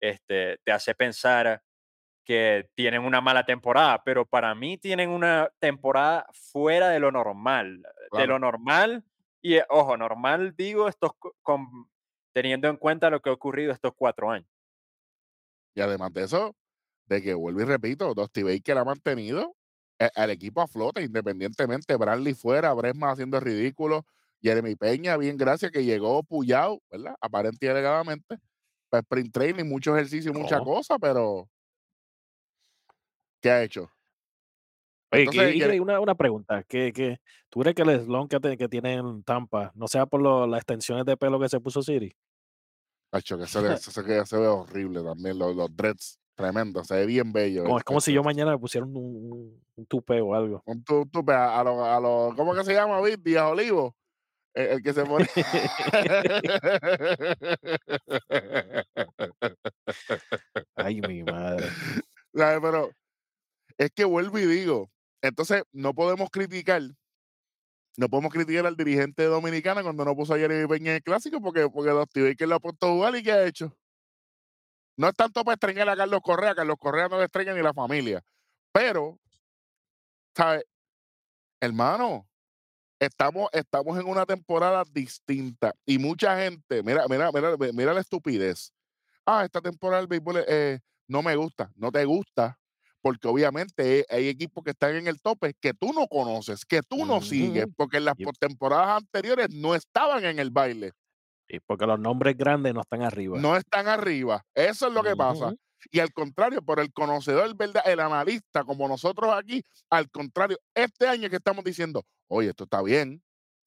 este, te hace pensar que tienen una mala temporada, pero para mí tienen una temporada fuera de lo normal. De lo normal, y eh, ojo, normal digo, estos, co- con, teniendo en cuenta lo que ha ocurrido estos cuatro años. Y además de eso, de que vuelvo y repito, Dusty Baker ha mantenido eh, al equipo a flote independientemente. Bradley fuera, Bresma haciendo el ridículo, Jeremy Peña, bien gracias, que llegó puyado, ¿verdad? Aparente y alegadamente. Pues sprint training, mucho ejercicio, mucha Oh. cosa, pero ¿qué ha hecho? Oye, Entonces, y una, una pregunta. que que ¿Tú crees que el slump que, te- que tiene en Tampa no sea por lo- las extensiones de pelo que se puso Siri? Que *laughs* se, ve, se, que se ve horrible también, los, los dreads, tremendo, se ve bien bello. Como, es como si yo mañana me pusiera un, un, un tupe o algo. un tu- tupe a, a los, a los- ¿cómo que se llama, Vic? Díaz Olivo. El, el que se pone. *laughs* Ay, mi madre. *laughs* ¿Sabes? Pero es que vuelvo y digo, entonces no podemos criticar, no podemos criticar al dirigente dominicano cuando no puso a Jeremy Peña en el clásico porque, porque Dusty Baker lo ha puesto a jugar y ¿qué ha hecho? No es tanto para estreñar a Carlos Correa, Carlos Correa no le estreña ni la familia, pero, ¿sabes? Hermano, estamos, estamos en una temporada distinta y mucha gente, mira, mira, mira, mira la estupidez. Ah, esta temporada del béisbol eh, no me gusta, no te gusta, porque obviamente hay equipos que están en el tope que tú no conoces, que tú no sigues, porque en las temporadas anteriores no estaban en el baile, Y porque los nombres grandes no están arriba. no están arriba. Eso es lo que pasa. Y al contrario, por el conocedor, el verdad, el analista, como nosotros aquí, al contrario, este año que estamos diciendo, oye, esto está bien,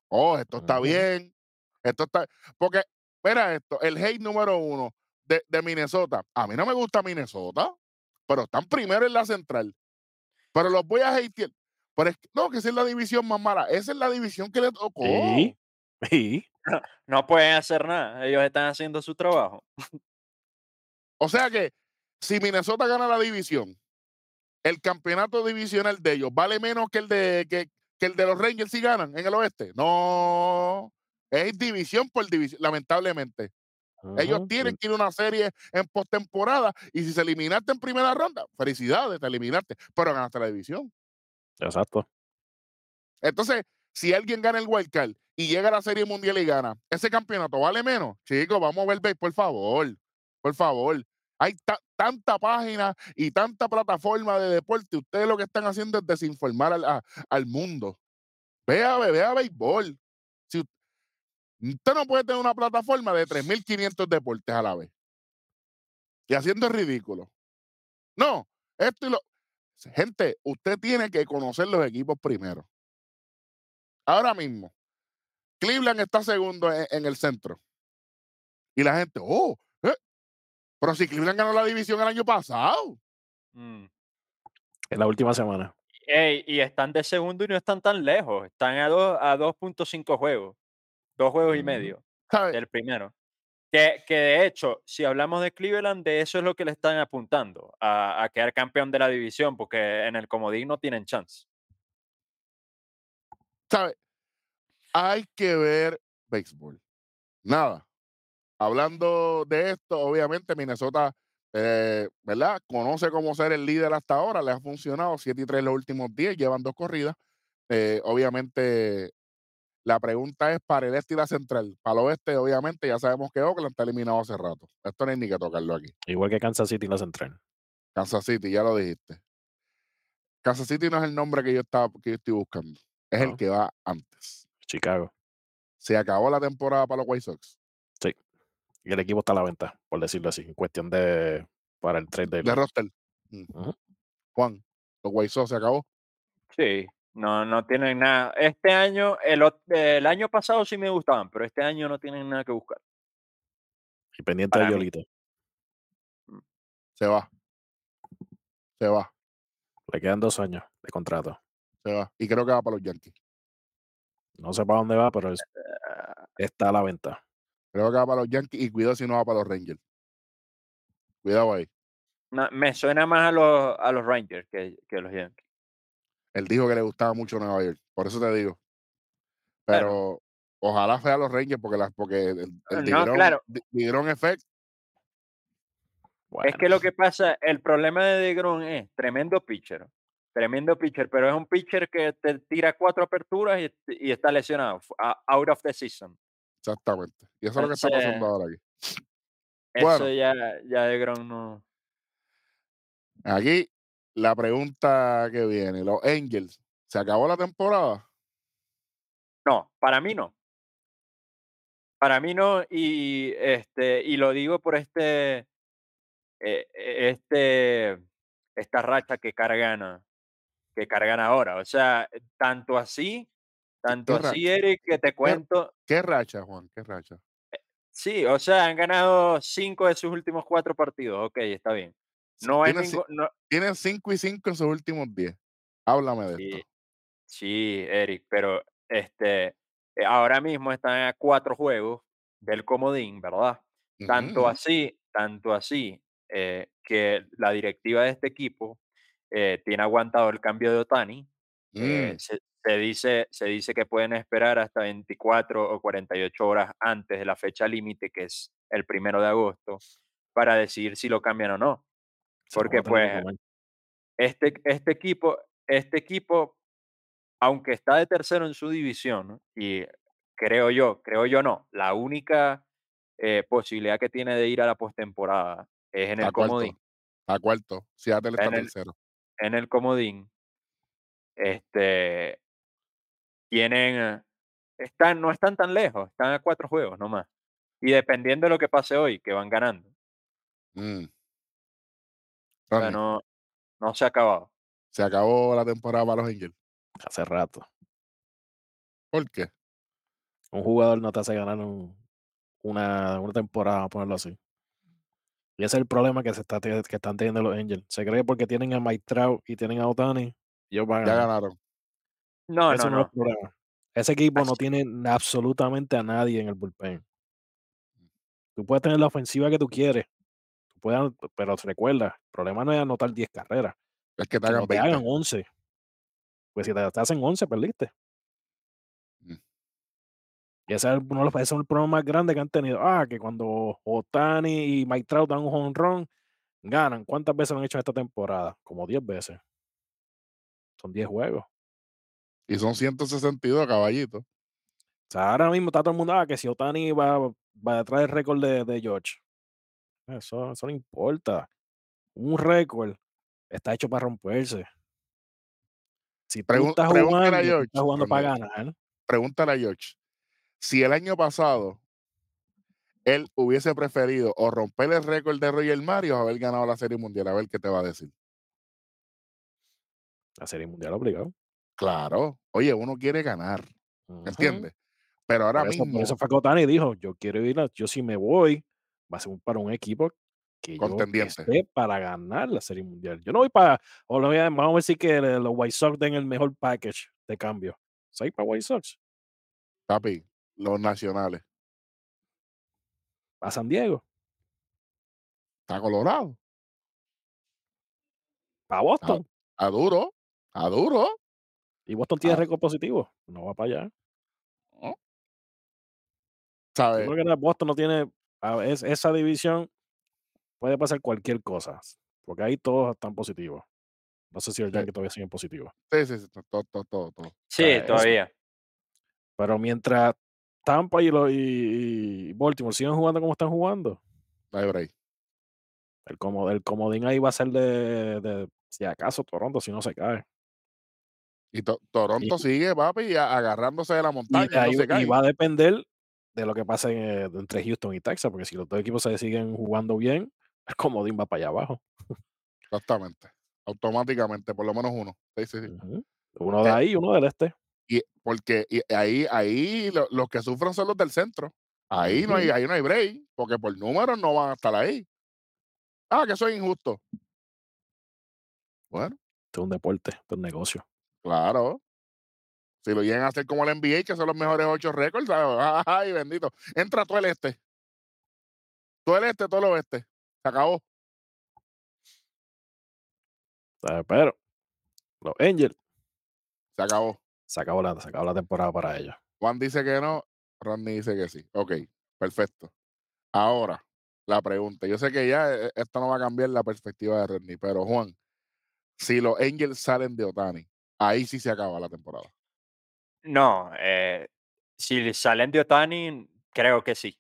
oh, esto está bien, esto está, porque, mira esto, el hate número uno de, de Minnesota, a mí no me gusta Minnesota, pero están primero en la central, pero los voy a hatear, pero es que, no, que esa es la división más mala, esa es la división que le tocó. Sí. Sí. No pueden hacer nada. Ellos están haciendo su trabajo. *laughs* O sea que, si Minnesota gana la división, el campeonato divisional de ellos vale menos que el de, que, que el de los Rangers si ganan en el oeste. No, es división por división, lamentablemente. Ellos tienen que ir a una serie en postemporada y si se eliminaste en primera ronda, felicidades, te eliminaste, pero ganaste la división. Exacto. Entonces, si alguien gana el wild card y llega a la serie mundial y gana, ese campeonato vale menos. Chicos, vamos a ver, por favor, por favor. Hay ta- tanta página y tanta plataforma de deporte. Ustedes lo que están haciendo es desinformar al, a- al mundo. Vea, ve- vea béisbol. Usted no puede tener una plataforma de 3.500 deportes a la vez. Y haciendo el ridículo. No, esto y lo... Gente, usted tiene que conocer los equipos primero. Ahora mismo, Cleveland está segundo en, en el centro. Y la gente, oh, eh, pero si Cleveland ganó la división el año pasado. Mm. En la última semana. Ey, y están de segundo y no están tan lejos. Están a, dos- a 2.5 juegos. Dos juegos y Ujú. medio ¿sabes? del primero. Que, que de hecho, si hablamos de Cleveland, de eso es lo que le están apuntando, a, a quedar campeón de la división, porque en el comodín no tienen chance. ¿Sabe? Hay que ver béisbol. Nada. Hablando de esto, obviamente Minnesota, eh, ¿verdad? Conoce cómo ser el líder hasta ahora, le ha funcionado 7 y 3 los últimos 10, llevan dos corridas. Eh, obviamente, la pregunta es para el este y la central. Para el oeste, obviamente, ya sabemos que Oakland está eliminado hace rato. Esto no hay ni que tocarlo aquí. Igual que Kansas City en la central. Kansas City, ya lo dijiste. Kansas City no es el nombre que yo, estaba, que yo estoy buscando, es el que va antes. Chicago. Se acabó la temporada para los White Sox. Y el equipo está a la venta, por decirlo así, en cuestión de para el trade De deadline. roster. Mm. Juan, los White Sox se acabó. Sí, no, no tienen nada. Este año, el, el año pasado sí me gustaban, pero este año no tienen nada que buscar. Y pendiente de. Yolito. Se va. Se va. Le quedan dos años de contrato. Se va. Y creo que va para los Yankees. No sé para dónde va, pero es- está a la venta. Creo que va para los Yankees y cuidado si no va para los Rangers. Cuidado ahí. no, me suena más a los, a los Rangers que, que a los Yankees. Él dijo que le gustaba mucho Nueva York. Por eso te digo. Claro. Pero ojalá sea los Rangers porque, las, porque el, el No, Digrón- claro. Digrón Effect Bueno, Es que lo que pasa, el problema de DeGrom es tremendo pitcher. Tremendo pitcher, pero es un pitcher que te tira cuatro aperturas y, y está lesionado, out of the season. Exactamente. Y eso es lo que está pasando ahora aquí. Eso Bueno. ya, ya DeGrom no. Aquí la pregunta que viene. Los Angels. ¿Se acabó la temporada? No, para mí no. Para mí no, y este, y lo digo por este, eh, eh, este, esta racha que cargan, que cargan ahora. O sea, tanto así, tanto qué así, Eric, que te cuento. ¿Qué racha, Juan? ¿Qué racha? Sí, o sea, han ganado cinco de sus últimos cuatro partidos. Ok, está bien. No hay Tienen, ci- ningún. no- tienen 5 y 5 en sus últimos 10. Háblame de sí, esto. sí, Eric, pero este, eh, ahora mismo están a cuatro juegos del comodín, ¿verdad? Tanto así, tanto así, eh, que la directiva de este equipo eh, tiene aguantado el cambio de Otani. eh, Mm, se, se dice, se dice que pueden esperar hasta 24 o 48 horas antes de la fecha límite, que es el primero de agosto, para decidir si lo cambian o no. Porque pues este, este equipo, este equipo, aunque está de tercero en su división, ¿no? y creo yo, creo yo no, la única eh, posibilidad que tiene de ir a la postemporada es en el cuarto. comodín. A cuarto. Seattle está En el- tercero. en el comodín, este, tienen, están, no están tan lejos, están a cuatro juegos nomás. Y dependiendo de lo que pase hoy, que van ganando. Mm. O sea, Ronnie, no, no se ha acabado. se acabó la temporada para los Angels. Hace rato. ¿Por qué? Un jugador no te hace ganar un- una, una temporada, vamos a ponerlo así. Y ese es el problema que, se está, te- que están teniendo los Angels. Se cree porque tienen a Mike Trout y tienen a Otani, ellos van a Ya ganar. ganaron. No, Ese no, no, es no. el problema. Ese equipo no Así- tiene absolutamente a nadie en el bullpen. Tú puedes tener la ofensiva que tú quieres, tú puedes, an- pero recuerda, el problema no es anotar 10 carreras, Es que te hagan te 20. hagan 11. Pues si te, te hacen 11, perdiste. Mm. Y ese es, uno de los, ese es el problema más grande que han tenido. Ah, que cuando Otani y Mike Trout dan un home run, ganan. ¿Cuántas veces lo han hecho en esta temporada? Como 10 veces. Son 10 juegos. Y son 162 caballitos. O sea, ahora mismo está todo el mundo, ah, que si Otani va, va detrás del récord de, de George. Eso, eso no importa. Un récord está hecho para romperse. Si tú Pregun- estás pregúntale a jugando, tú George, estás jugando para ganar. Pregúntale a George. Si el año pasado él hubiese preferido o romper el récord de Roger Mario o haber ganado la Serie Mundial, a ver qué te va a decir. La serie mundial obligado. Claro. Oye, uno quiere ganar, Ujú. ¿me entiendes? Pero ahora Por eso, mismo, por eso fue que Otani dijo, yo quiero ir, a- yo si me voy, va a ser para un equipo que yo Contendiente. esté para ganar la serie mundial. Yo no voy para, o lo voy a- vamos a decir que los White Sox den el mejor package de cambio. ¿Soy para White Sox? papi, los nacionales, ¿Para San Diego? está colorado, ¿Para Boston? a duro, a duro. Y Boston tiene ah. récord positivo. No va para allá. Yo ¿Sabes? creo que Boston no tiene, a- es- esa división puede pasar cualquier cosa, porque ahí todos están positivos. No sé si el. Yankee todavía siguen positivos. Sí, sí, sí, todo, todo, todo, todo. Sí, sea, eso- todavía. Pero mientras Tampa y, lo- y- y Baltimore siguen jugando como están jugando, break. el, como, el comodín ahí va a ser de, de, si acaso, Toronto, si no se cae. Y to- Toronto sigue, papi, agarrándose de la Y, montaña, ahí- y va a depender de lo que pase eh, entre Houston y Texas, porque si los dos equipos se siguen jugando bien, *laughs* el comodín va para allá abajo. Exactamente. Automáticamente, por lo menos uno. Sí, sí. Uno de Eh, ahí y uno del este. Y porque y ahí, ahí lo- los que sufren son los del centro. Ahí no hay, ahí no hay break, porque por números no van a estar ahí. Ah, que soy injusto. Bueno, Esto es un deporte, esto es un negocio. claro. Si lo llegan a hacer como el NBA, que son los mejores ocho récords, *laughs* ay, bendito. Entra todo el este. Todo el este, todo el oeste. Se acabó. Pero los Angels Se acabó. se acabó la, se acabó la temporada para ellos. Juan dice que no, Rodney dice que sí. Ok, perfecto. Ahora, la pregunta. Yo sé que ya eh, esto no va a cambiar la perspectiva de Rodney, pero Juan, si los Angels salen de Otani, ahí sí se acaba la temporada. No, eh, si salen de Otani, creo que sí.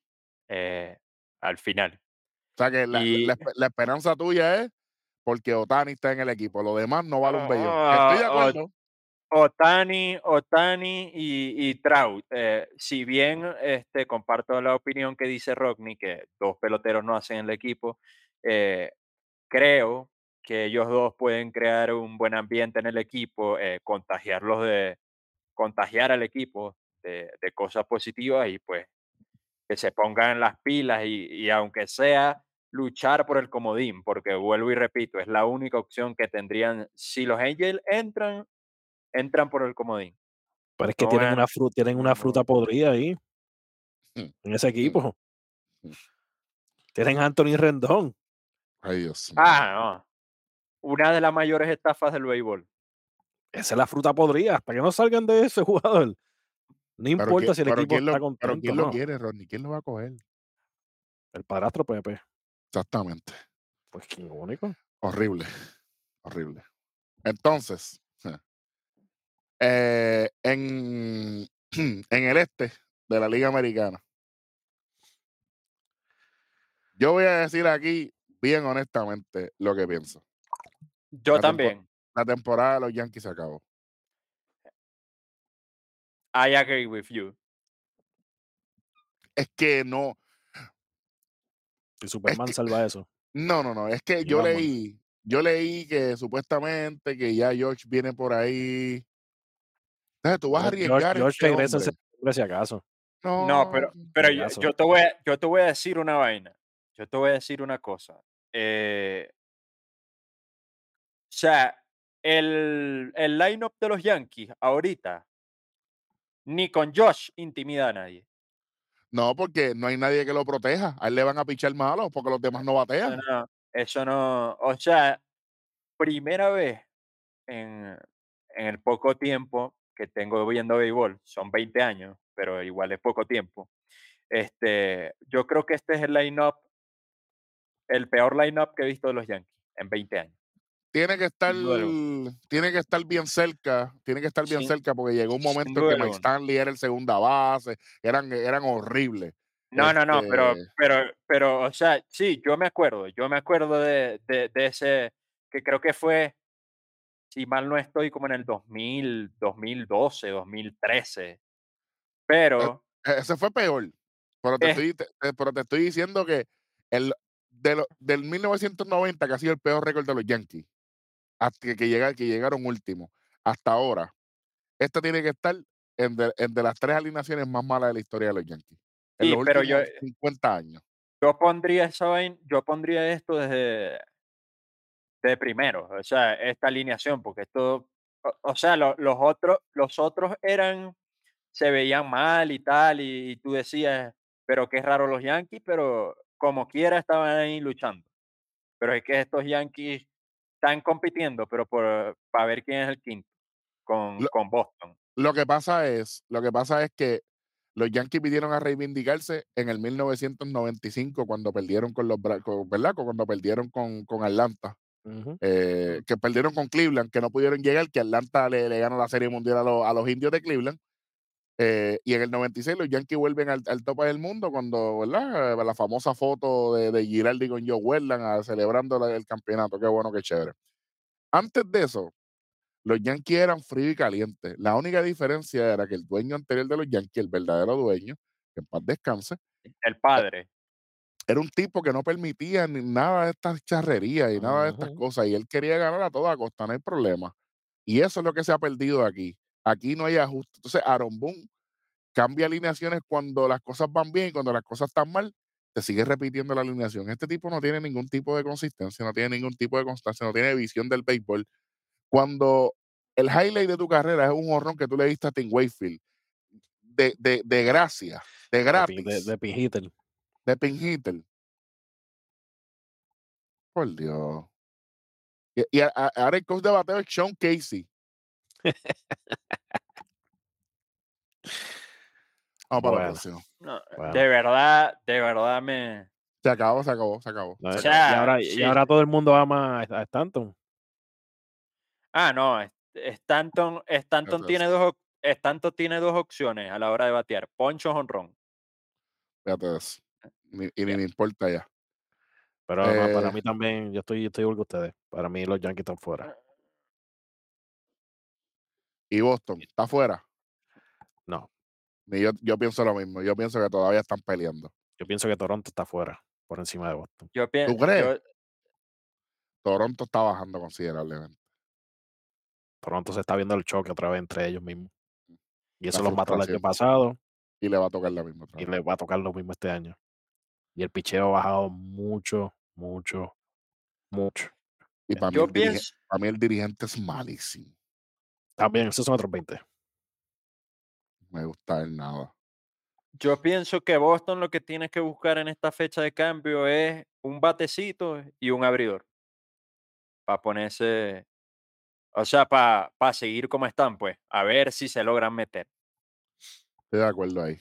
eh, al final. O sea que la, la- Y- la espe- la esperanza tuya es porque Otani está en el equipo. Lo demás no vale un bellón. Ah, Estoy de o- acuerdo. Otani, Otani y, y Trout. eh, si bien este, comparto la opinión que dice Rockney, que dos peloteros no hacen el equipo, eh, creo que ellos dos pueden crear un buen ambiente en el equipo, eh, contagiarlos de, contagiar al equipo de, de cosas positivas y pues que se pongan las pilas y, y aunque sea luchar por el comodín, porque vuelvo y repito, es la única opción que tendrían si los Angels entran, entran por el comodín. Pero es que No tienen van- una, fruta, tienen una fruta podrida ahí. Mm. En ese equipo. Mm. Tienen Anthony Rendón. Ay, Dios. Ah, no. Una de las mayores estafas del béisbol. Esa es la fruta podrida. Para que no salgan de ese *laughs* jugador. No importa si el equipo ¿quién lo- está Pero contento. ¿quién o lo no. quiere, Rodney? ¿Quién lo va a coger? El padrastro Pepe. Exactamente. Pues quién único. Horrible. Horrible. Entonces, eh, en, *clears throat* en el este de la Liga Americana, yo voy a decir aquí, bien honestamente, lo que pienso. Yo también. La temporada de los Yankees se acabó. I agree with you. Es que no, Si Superman que- salva eso. no, no, no. Es que Y yo leí, yo leí que supuestamente que ya George viene por ahí. Entonces tú vas a George, arriesgar George este regresa si acaso. No, No, pero, pero yo, yo te voy a, yo te voy a decir una vaina. Yo te voy a decir una cosa. Eh, o sea, el, el lineup de los Yankees ahorita, ni con Josh intimida a nadie. no, porque no hay nadie que lo proteja. A él le van a pichar malo porque los demás no Eso batean. no, eso no, o sea, primera vez en, en el poco tiempo que tengo viendo béisbol, son 20 años, pero igual es poco tiempo. Este, yo creo que este es el line-up, el peor line-up que he visto de los Yankees en 20 años. Tiene que estar, tiene que estar bien cerca, tiene que estar bien cerca porque llegó un momento en que Mike. Stanley era el segunda base, eran, eran horribles. No, no, no, pero, Este- pero, pero, o sea, sí, yo me acuerdo, yo me acuerdo de, de, de ese, que creo que fue, si mal no estoy, como en el 2000, 2012, 2013. Pero, E- Ese fue peor. Pero te, estoy, te- pero te estoy diciendo que el, de lo- del 1990, que ha sido el peor récord de los Yankees, hasta que, que, llega- que llegaron últimos, hasta ahora, este tiene que estar en de, en de las tres alineaciones más malas de la historia de los Yankees. En Sí, los pero últimos yo- 50 años. yo pondría vaina, yo pondría esto desde de primero, o sea, esta alineación, porque esto, o, o sea, lo- los otros, los otros eran, se veían mal y tal, y, y tú decías, pero qué raro los Yankees, pero como quiera estaban ahí luchando. Pero es que estos Yankees están compitiendo, pero por, para ver quién es el quinto, con, Lo- con Boston. Lo que pasa es, lo que pasa es que los Yankees vinieron a reivindicarse en el 1995 cuando perdieron con los con- ¿verdad? Cuando perdieron con, con Atlanta. Eh, que perdieron con Cleveland, que no pudieron llegar, que Atlanta le, le ganó la Serie Mundial a, los- a los indios de Cleveland. Eh, y en el 96 los Yankees vuelven al, al tope del mundo cuando, ¿verdad? Eh, La famosa foto de, de Giraldi con Joe Wetland ah, celebrando la- el campeonato. Qué bueno, qué chévere. Antes de eso, los Yankees eran fríos y calientes. La única diferencia era que el dueño anterior de los Yankees, el verdadero dueño, que en paz descanse, El padre. era un tipo que no permitía ni nada de estas charrerías y nada de estas cosas. Y él quería ganar a toda costa, no hay problema. Y eso es lo que se ha perdido aquí. Aquí no hay ajuste. Entonces, Aaron Boone cambia alineaciones cuando las cosas van bien y cuando las cosas están mal, te sigue repitiendo la alineación. Este tipo no tiene ningún tipo de consistencia, no tiene ningún tipo de constancia, no tiene visión del béisbol. Cuando el highlight de tu carrera es un horrón que tú le diste a Tim Wakefield, de, de, de gracia, de De, gratis, de, de de Pin Hitter. Por Dios. Y, y a- a- ahora el coach de bateo es Sean Casey. Vamos para la Bueno. próxima. No, Bueno. De verdad, de verdad me... Se acabó, se acabó, se acabó. No, se y- acabó. sea, y, ahora, y ahora todo el mundo ama a, Stanton. Ah, no, Stanton, Stanton tiene dos, Stanton tiene dos opciones a la hora de batear, poncho o honrón. Fíjate de eso. Ni- y ni me importa ya. Pero no, para Eh, mí también, yo estoy, estoy igual que ustedes. Para mí los Yankees están fuera. Y Boston, ¿está fuera? No, Ni yo, yo pienso lo mismo. Yo pienso que todavía están peleando. yo pienso que Toronto está fuera, por encima de Boston. Yo pienso, crees? Toronto está bajando considerablemente. Toronto se está viendo el choque otra vez entre ellos mismos. Y eso los mató el año pasado Y le va a tocar la misma otra y les va a tocar lo mismo este año. Y el picheo ha bajado mucho, mucho, mucho. Y para mí, yo el para mí el dirigente es malísimo. También, esos son otros 20. No me gusta él nada. yo pienso que Boston lo que tiene que buscar en esta fecha de cambio es un batecito y un abridor. Para ponerse, o sea, para seguir como están, pues, a ver si se logran meter. Estoy de acuerdo ahí.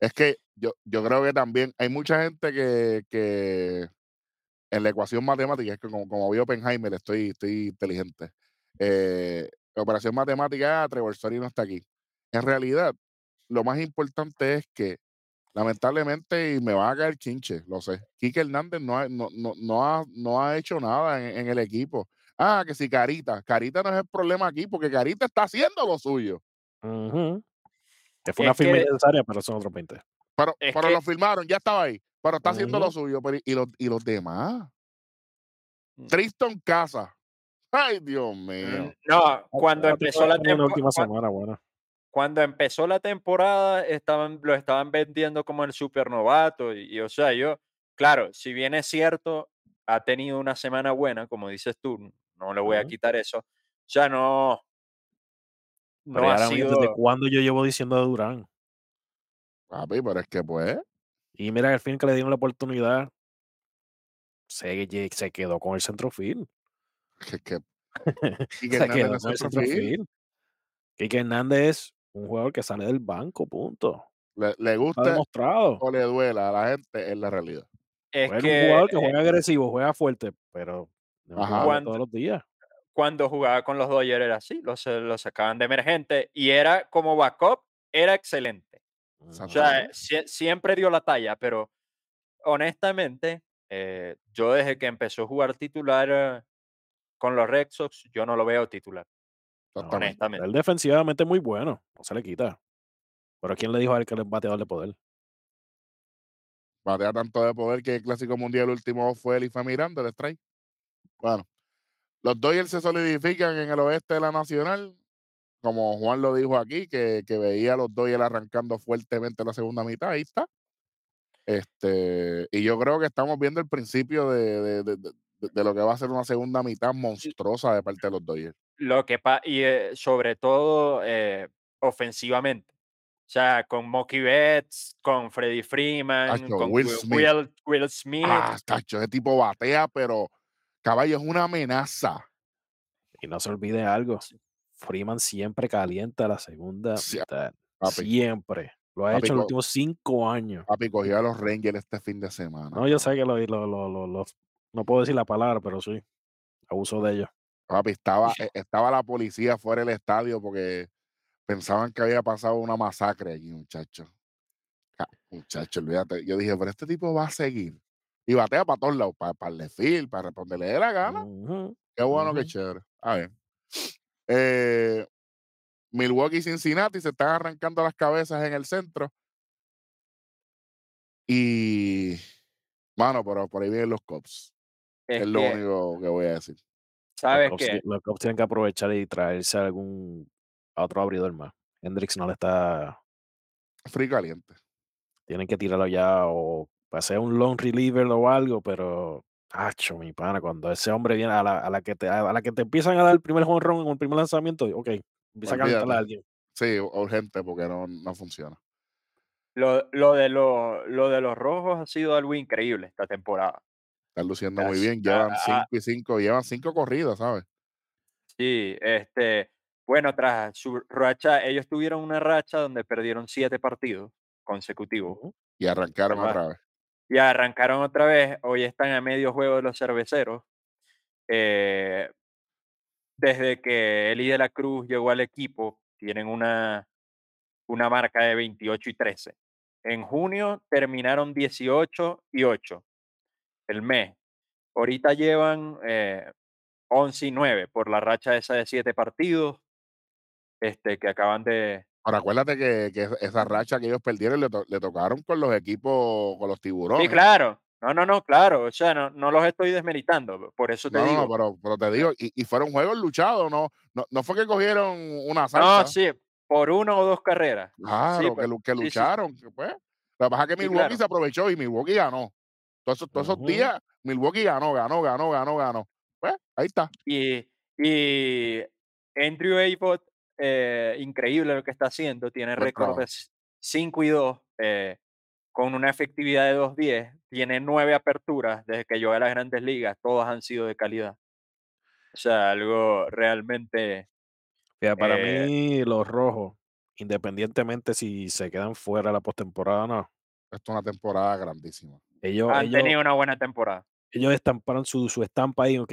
Es que yo, yo creo que también hay mucha gente que, que en la ecuación matemática, es que como, como vio Oppenheimer, estoy, estoy inteligente. Eh, la operación matemática, ah, Trevor Story no está aquí. En realidad, lo más importante es que, lamentablemente, y me va a caer chinche, lo sé, Quique Hernández no ha, no, no, no ha, no ha hecho nada en, en el equipo. Ah, que si Carita. Carita no es el problema aquí, porque Carita está haciendo lo suyo. Ujú. Que fue una Es firma que- innecesaria, pero son otros 20. Pero, pero que- lo firmaron, ya estaba ahí. Pero está haciendo lo suyo. Pero, ¿y, los, ¿Y los demás? Mm. Tristan Casa. Ay, Dios mío. Mm, No, cuando Ah, empezó la temporada. última semana, bueno. cuando empezó la temporada estaban, lo estaban vendiendo como el supernovato y, y, o sea, yo, claro, si bien es cierto, ha tenido una semana buena, como dices tú, no le voy a quitar eso, ya no, no ha sido, ¿desde cuándo yo llevo diciendo de Durán? Papi, pero es que pues. Y mira, al fin que le dieron la oportunidad, se, se quedó con el centrofield. Que, que, *laughs* Quique se Hernández no es. Quique Hernández es un jugador que sale del banco, punto. le, le demostrado. o le duela a la gente, es la realidad. es un que jugador que eh, juega agresivo, juega fuerte, pero no Ajá. juega Cuando- todos los días. cuando jugaba con los Dodgers era así, los, lo sacaban de emergente y era como backup, era excelente. O sea, siempre dio la talla, pero honestamente, eh, yo desde que empezó a jugar titular eh, con los Red Sox, yo no lo veo titular. Honestamente. Él defensivamente es muy bueno, no se le quita. Pero ¿quién le dijo a él que es bateador de poder? Batea tanto de poder que el clásico mundial último fue él y fue mirando el strike. Bueno, los Dodgers se solidifican en el oeste de la Nacional. Como Juan lo dijo aquí, que, que veía a los Dodgers arrancando fuertemente la segunda mitad. Ahí está. Este, y yo creo que estamos viendo el principio de, de- de- de- lo que va a ser una segunda mitad monstruosa de parte de los Dodgers. Lo que pa- y eh, sobre todo eh, ofensivamente. O sea, con Mookie Betts, con Freddie Freeman, Tacho, con Will Smith. Will- Will Smith. Ah, tacho, ese tipo batea, pero caballo es una amenaza. Y no se olvide algo. Freeman siempre calienta la segunda Sí, mitad. papi. Siempre. Lo ha Papi, hecho en los últimos cinco años. Papi cogió a los Rangers este fin de semana. No, yo sé que lo, lo- lo- lo- lo- no puedo decir la palabra, pero sí. Abuso de ellos. Papi, estaba, e- estaba la policía fuera del estadio porque pensaban que había pasado una masacre allí, muchacho. Ja, Muchacho, olvídate. Yo dije, pero este tipo va a seguir. Y batea para todos lados, para, para el desfile, para responderle de la gana. Qué bueno, qué chévere. A ver. Eh, Milwaukee y Cincinnati se están arrancando las cabezas en el centro. Y, mano, pero por ahí vienen los Cubs. Es Es lo que, único que voy a decir. ¿sabes los, qué? Cubs, los Cubs tienen que aprovechar y traerse algún a otro abridor más. Hendrix no le está. Free caliente. Tienen que tirarlo ya o para ser un long reliever o algo, pero. Acho, mi pana, cuando ese hombre viene a la, a la que te a la que te empiezan a dar el primer run o el primer lanzamiento, ok, empieza a calentar a alguien. Sí, urgente porque no, no funciona. Lo, lo de lo, lo de los rojos ha sido algo increíble esta temporada. Están luciendo muy bien. Llevan a- a- 5 y 5, llevan 5 corridas, ¿sabes? Sí, este, bueno, tras su racha, ellos tuvieron una racha donde perdieron siete partidos consecutivos Ujú. Y arrancaron otra vez. y arrancaron otra vez. Hoy están a medio juego de los cerveceros. Eh, desde que Eli de la Cruz llegó al equipo, tienen una, una marca de 28 y 13. En junio terminaron 18 y 8 el mes. Ahorita llevan eh, 11 y 9 por la racha esa de 7 partidos este, que acaban de... Ahora acuérdate que, que esa racha que ellos perdieron le, to- le tocaron con los equipos, con los tiburones. Sí, claro. No, no, no, claro. O sea, no, no los estoy desmeritando. Por eso te No, no, digo. no, pero, pero te digo, y, y fueron juegos luchados, no, no, no fue que cogieron una No, salsa. sí, por una o dos carreras. Claro, Sí, que, pues, lu- que sí, sí, lucharon. pues. Lo que pasa es que Sí, Milwaukee claro. se aprovechó y Milwaukee ganó. Todos esos, todos esos días, Milwaukee ganó, ganó, ganó, ganó, ganó. Pues, ahí está. Y, y Andrew Abbott, eh, increíble lo que está haciendo, tiene Buen récord de trabajo. 5 y 2, eh, con una efectividad de 2.10, tiene nueve aperturas desde que llegó a las grandes ligas, todas han sido de calidad. O sea, algo realmente... Para Eh, mí, los rojos, independientemente si se quedan fuera de la postemporada o no, Esto es una temporada grandísima. Ellos, han ellos, tenido una buena temporada. ellos estamparon su, su estampa ahí, ok,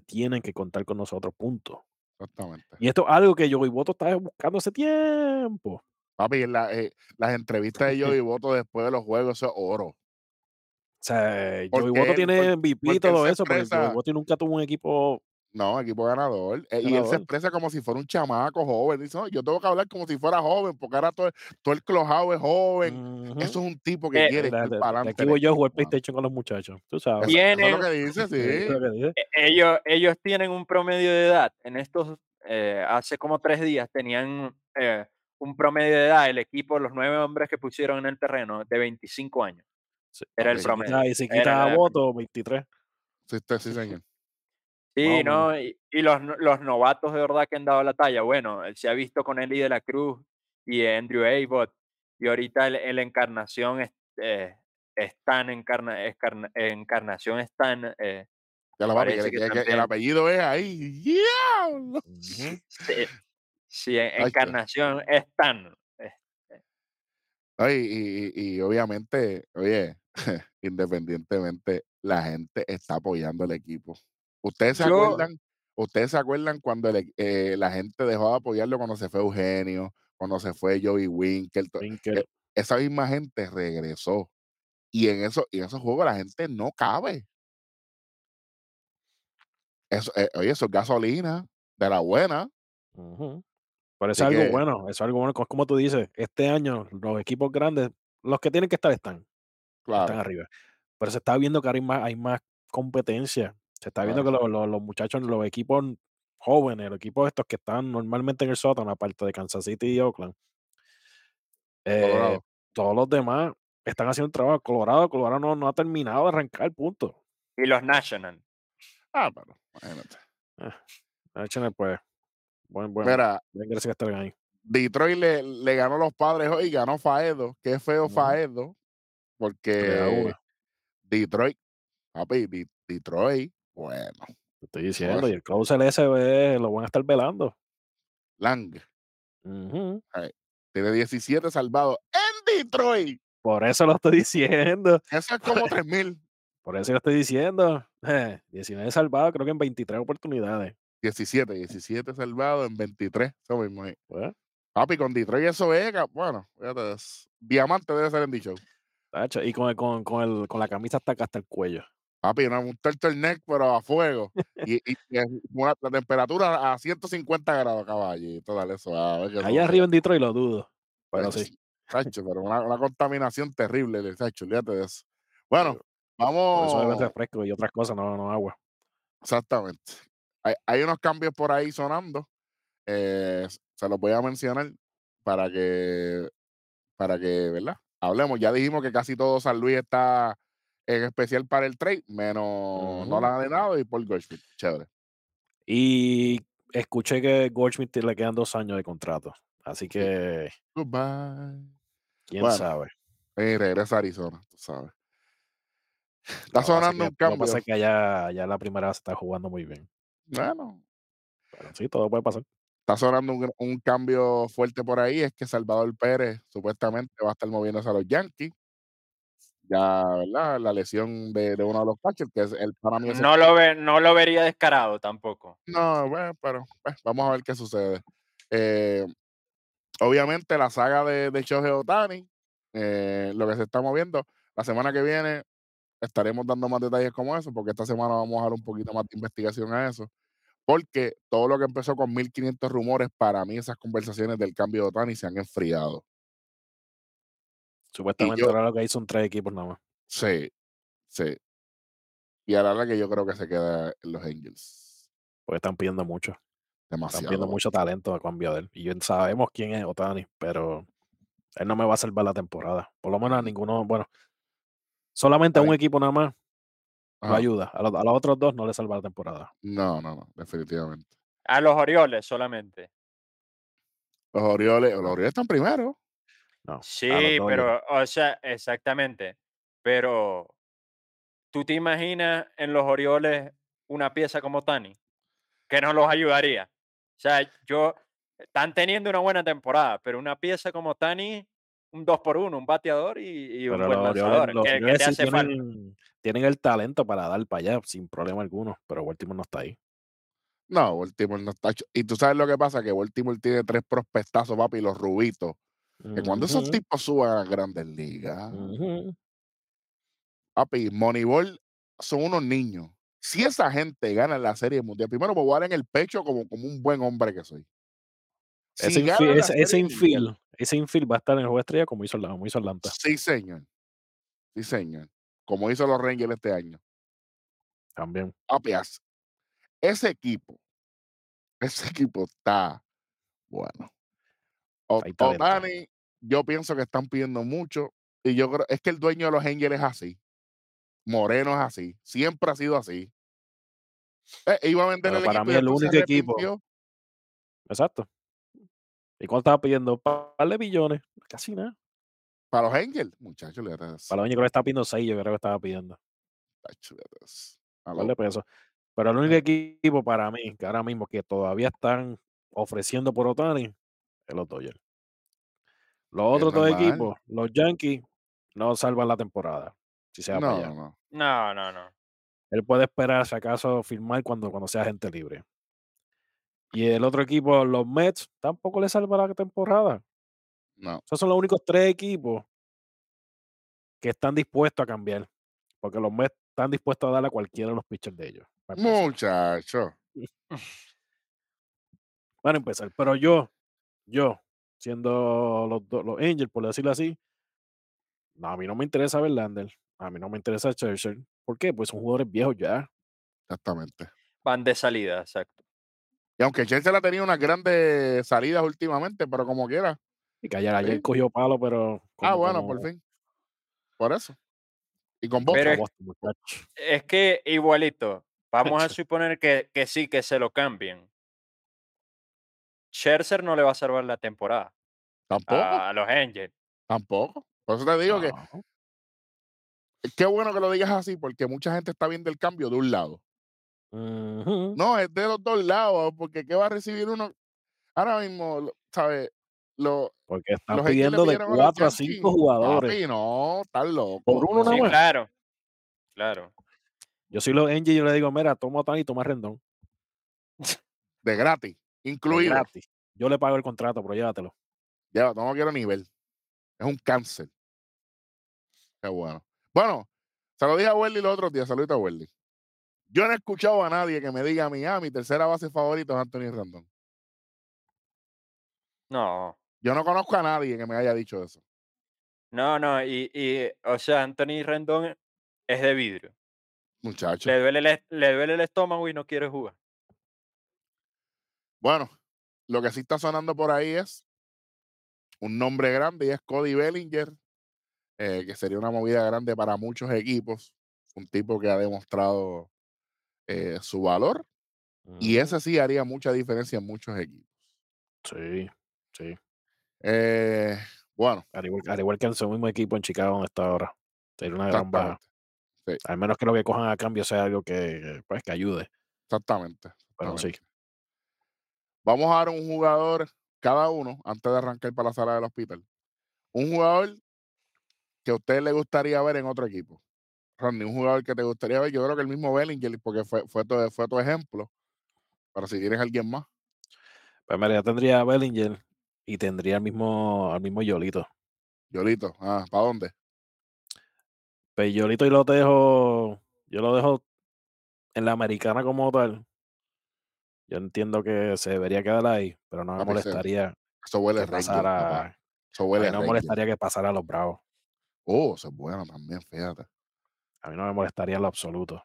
tienen que contar con nosotros, punto. Exactamente. Y esto es algo que yo y Voto estaba buscando hace tiempo. Papi, la- eh, las entrevistas de *laughs* Joey Voto después de los juegos, eso es oro. O sea, Joey él- tiene MVP y todo eso, pero expresa- Joey Voto nunca tuvo un equipo. No, equipo ganador. Eh, y él se expresa como si fuera un chamaco joven. Dice, no, yo tengo que hablar como si fuera joven, porque ahora todo, todo el clojado es joven. Eso es un tipo que Eh, quiere De- echar de- para de adelante. aquí voy yo a jugar PlayStation con los muchachos. Tú sabes. Eso, es lo que dice, sí. lo que dice. E- ellos, ellos tienen un promedio de edad. En estos, eh, hace como tres días tenían eh, un promedio de edad, el equipo, los nueve hombres que pusieron en el terreno, de 25 años. Sí. Era el promedio. quita- y si quita la- voto, 23. Sí, sí, señor. Sí, ¿no? Y, y los, los novatos de verdad que han dado la talla. Bueno, él se ha visto con Eli de la Cruz y Andrew Abbott. Y ahorita el, el Encarnación es, eh, Stan encarna, escarna- Encarnación Stan. eh, Ya la papi, Parece que, que que- que el también. apellido es ahí. Sí, sí, en- *laughs* Ay, qué- Encarnación Stan. eh, No, y, y- y- y obviamente, oye, *laughs* independientemente, la gente está apoyando el equipo. ¿Ustedes se Yo- acuerdan? ¿Ustedes se acuerdan cuando el e- eh, la gente dejó de apoyarlo cuando se fue Eugenio, cuando se fue Joey Winkel? eh, esa misma gente regresó. Y en, eso, y en esos juegos la gente no cabe. Eso, eh, oye, eso es gasolina de la buena. Pero eso es algo que- bueno, eso es algo bueno. co- Como tú dices, este año los equipos grandes, los que tienen que estar están, están Claro, arriba. Pero se está viendo que hay más, hay más competencia. Se está viendo que los, los- los muchachos, los equipos jóvenes, los equipos estos que están normalmente en el sótano, aparte de Kansas City y Oakland, eh, Colorado. todos los demás están haciendo un trabajo. Colorado, Colorado no, no ha terminado de arrancar, punto. y los National. Ah, pero imagínate. National, pues, buen, buen, Mira, buen gracias que ahí. Detroit le, le ganó a los padres hoy, ganó Faedo. Qué feo. Faedo. Porque. Detroit, papi, Detroit, bueno, Te estoy diciendo, y el closer ese eh, lo van a estar velando. Lang tiene 17 salvados en Detroit. Por eso lo estoy diciendo. Eso es como *laughs* 3000. Por eso lo estoy diciendo. Eh, 19 salvados, creo que en 23 oportunidades. 17, 17 salvados en 23. Eso mismo ahí. Pues, Papi, con Detroit eso es, bueno, fíjate, diamante debe ser en dicho. y con, el- con, con, el, con la camisa hasta acá, hasta el cuello. Papi, una, un turtleneck, pero a fuego. *laughs* y, y, y es una- la temperatura a 150 grados, caballito. Dale que Allá arriba en Detroit lo dudo. Pero Pues, sí. Tacho, pero una, una contaminación terrible, le- tacho, olvídate de eso. Bueno, Por eso vamos. refresco y otras cosas, no, no agua. Exactamente. Hay, hay unos cambios por ahí sonando. eh, se los voy a mencionar para que, para que, ¿verdad? Hablemos. Ya dijimos que casi todo San Luis está en especial para el trade, menos Ujú. Nolan Arenado y Paul Goldschmidt. Chévere. Y escuché que Goldschmidt le quedan dos años de contrato. Así que, Goodbye. quién Bueno, sabe. Y regresa a Arizona, tú sabes. Está sonando que- un Lo que cambio. pasa es que allá, allá la primera se está jugando muy bien. Bueno, Pero sí, todo puede pasar. está sonando un, un cambio fuerte por ahí, es que Salvador Pérez supuestamente va a estar moviéndose a los Yankees. Ya, ¿verdad? La lesión de, de uno de los catchers, que es el para mí No lo, ve, no lo vería descarado tampoco. No, bueno, pero pues, vamos a ver qué sucede. Eh, obviamente la saga de, de Shohei Otani, eh, lo que se está moviendo, la semana que viene estaremos dando más detalles como eso, porque esta semana vamos a dar un poquito más de investigación a eso. Porque todo lo que empezó con 1500 rumores, para mí esas conversaciones del cambio de Otani se han enfriado. Supuestamente yo- ahora lo que hay son tres equipos nada más. Sí, sí. Y ahora la que yo creo que se queda en los Angels. Porque están pidiendo mucho. Están Demasiado. pidiendo mucho talento a cambio de él. Y sabemos quién es Otani, pero él no me va a salvar la temporada. Por lo menos a ninguno, bueno, solamente a un equipo nada más lo ayuda. A, los- a los otros dos no le salva la temporada. No, no, no, definitivamente. A los Orioles solamente. Los Orioles, los Orioles están primero. No. Sí, pero, o sea, exactamente. Pero, ¿tú te imaginas en los Orioles una pieza como Tani? Que no los ayudaría. O sea, yo, están teniendo una buena temporada, pero una pieza como Tani, un 2 por 1 un bateador y, y un Pero buen lanzador, los que, que Orioles te sí hace falta. tienen, tienen el talento para dar para allá sin problema alguno, pero Baltimore no está ahí. No, Baltimore no está. Y tú sabes lo que pasa, que Baltimore tiene tres prospectazos, papi, los rubitos. Que cuando esos tipos suban a grandes ligas, papi, Moneyball son unos niños. Si esa gente gana la Serie Mundial, primero me voy a dar en el pecho como, como un buen hombre que soy. Ese, infield, ese, ese Serie Mundial, infield, ese infield va a estar en el juego estrella como hizo, como hizo Atlanta. sí, señor. Sí, señor. Como hizo los Rangers este año. También. Papias, ese equipo, ese equipo está bueno. O- Hay talento. Otani, yo pienso que están pidiendo mucho. Y yo creo, es que el dueño de los Angels es así. Moreno es así. Siempre ha sido así. Eh, iba a vender Pero el para equipo mí y el único equipo-. Exacto. ¿Y cuánto estaba pidiendo? Un par de billones. Casi nada. Para los Angels, muchachos. Para los años que le estaba pidiendo 6, yo creo que estaba pidiendo. tacho, le das. A Un lo- par de pesos. Pero el único equipo para mí, que ahora mismo que todavía están ofreciendo por Otani, es los Dodgers. Los otros dos equipos, los Yankees, no salvan la temporada. Si se va para No, allá. no. No, no, no. Él puede esperar, si acaso, firmar cuando, cuando sea gente libre. Y el otro equipo, los Mets, tampoco le salva la temporada. No. Esos son los únicos tres equipos que están dispuestos a cambiar. Porque los Mets están dispuestos a darle a cualquiera de los pitchers de ellos. Muchacho. *laughs* Van a empezar. Pero yo, yo, siendo los, do- los Angels, por decirlo así, no, a mí no me interesa Verlander. A mí no me interesa Churchill. ¿Por qué? Pues son jugadores viejos ya. Exactamente. Van de salida, exacto. Y aunque Chelsea ha tenido unas grandes salidas últimamente, pero como quiera. Y que ayer, ayer Sí. cogió palo, pero. Ah, bueno, como- por fin. Por eso. Y con Boston. es- Boston. Es que igualito, vamos a *laughs* suponer que, que sí, que se lo cambien. Scherzer no le va a salvar la temporada Tampoco. a los Angels. Tampoco. Por eso te digo que No. qué bueno que lo digas así, porque mucha gente está viendo el cambio de un lado. No, es de los dos lados, porque ¿qué va a recibir uno? Ahora mismo, ¿sabes? Lo, Porque están los pidiendo de pidieron a los 4 a Yankees. 5 jugadores. Papi, no, estás loco. Por uno Sí, más. claro. Claro. Yo soy los Angels y yo le digo, mira, toma Otani y toma Rendón. De gratis, incluido. gratis. Yo le pago el contrato, pero llévatelo. Ya, no quiero nivel. Es un cáncer. Qué bueno. Bueno, se lo dije a Welly los otros días. Saludito a Welly. Yo no he escuchado a nadie que me diga a mí, ah, mi tercera base favorita es Anthony Randón. No, Yo no conozco a nadie que me haya dicho eso. no, no. Y, y, o sea, Anthony Rendón es de vidrio. Muchacho. Le duele, el, le duele el estómago y no quiere jugar. Bueno, lo que sí está sonando por ahí es un nombre grande y es Cody Bellinger, eh, que sería una movida grande para muchos equipos. Un tipo que ha demostrado eh, su valor y ese sí haría mucha diferencia en muchos equipos. Sí, sí. Eh, bueno, Al igual, al igual que en su mismo equipo en Chicago donde está ahora. Sería una gran baja. Al menos que lo que cojan a cambio sea algo que, pues, que ayude. Exactamente. Pero sí. Vamos a dar un jugador cada uno antes de arrancar para la sala del hospital. Un jugador que a usted le gustaría ver en otro equipo. Randy, un jugador que te gustaría ver, yo creo que el mismo Bellinger, porque fue, fue, tu, fue tu ejemplo. Pero si tienes alguien más, Pues mira, ya tendría a Bellinger y tendría al mismo, al mismo Yolito. Yolito, ah, ¿para dónde? Pues Yolito y lo dejo, yo lo dejo en la americana como tal. Yo entiendo que se debería quedar ahí, pero no me Papi, molestaría Eso huele que a Ranger, pasara. papá. Eso A huele mí a no me molestaría que pasara a los Bravos. Oh, eso es bueno también, fíjate. A mí no me molestaría en lo absoluto.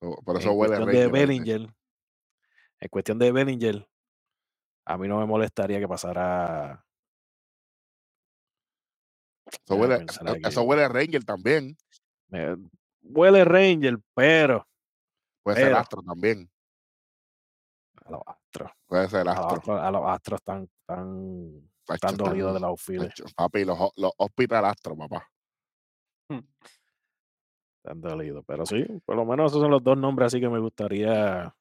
Eso- Por eso en huele a cuestión de Ranger. ¿oíste? Bellinger, en cuestión de Bellinger, a mí no me molestaría que pasara. Eso huele, eso- aquí. eso huele a Ranger también. me- huele Ranger, pero Puede ser Pero- Astro también. A los Astros. Puede ser A los Astro. Astros, a los Astros están tan, Tacho, tan dolidos de están- la outfield. Papi, los, los Hospital Astro, papá. Tan dolidos. Pero sí, por lo menos esos son los dos nombres así que me gustaría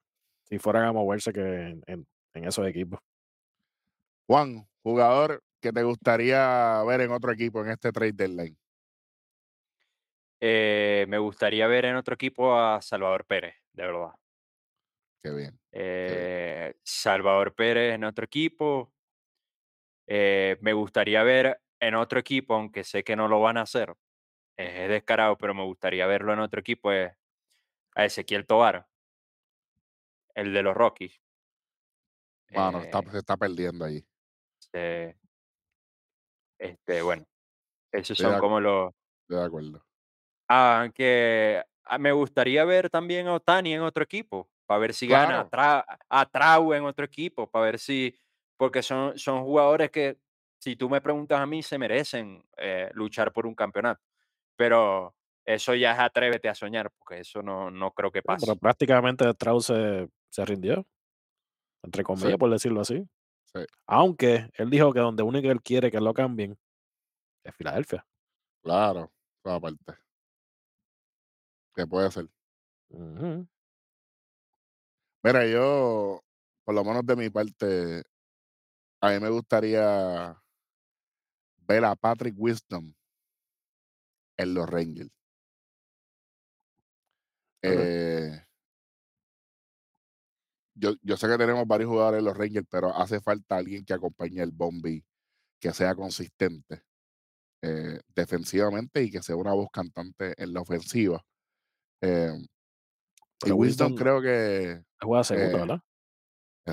si fueran a moverse que en, en- en esos equipos. Juan, jugador que te gustaría ver en otro equipo en este trade deadline. Eh, me gustaría ver en otro equipo a Salvador Pérez, de verdad. Qué bien. Eh, Salvador Pérez en otro equipo. Eh, me gustaría ver en otro equipo, aunque sé que no lo van a hacer. Es descarado, pero me gustaría verlo en otro equipo. Es a Ezequiel Tobar, el de los Rockies. Está- Eh, se está perdiendo ahí. este, bueno, esos Estoy son como los... Estoy de acuerdo. Aunque ah, me gustaría ver también a Otani en otro equipo, para ver si gana, a, Claro. Tra- a Trau en otro equipo, para ver si, porque son, son jugadores que, si tú me preguntas a mí, se merecen eh, luchar por un campeonato. Pero eso ya es atrévete a soñar, porque eso no, no creo que Sí, pero pase. prácticamente Strauss se, se rindió, entre Sí, comillas, por decirlo así. sí, Aunque él dijo que donde único él quiere que lo cambien es Filadelfia. claro. Esa parte. Que puede ser. Ujú. Mira, yo, por lo menos de mi parte, a mí me gustaría ver a Patrick Wisdom en los Rangers. Eh, yo, yo sé que tenemos varios jugadores en los Rangers, pero hace falta alguien que acompañe el Bombi, que sea consistente eh, defensivamente y que sea una voz cantante en la ofensiva. Eh, Pero Wisdom Wisdom creo que juega segunda, eh, ¿verdad?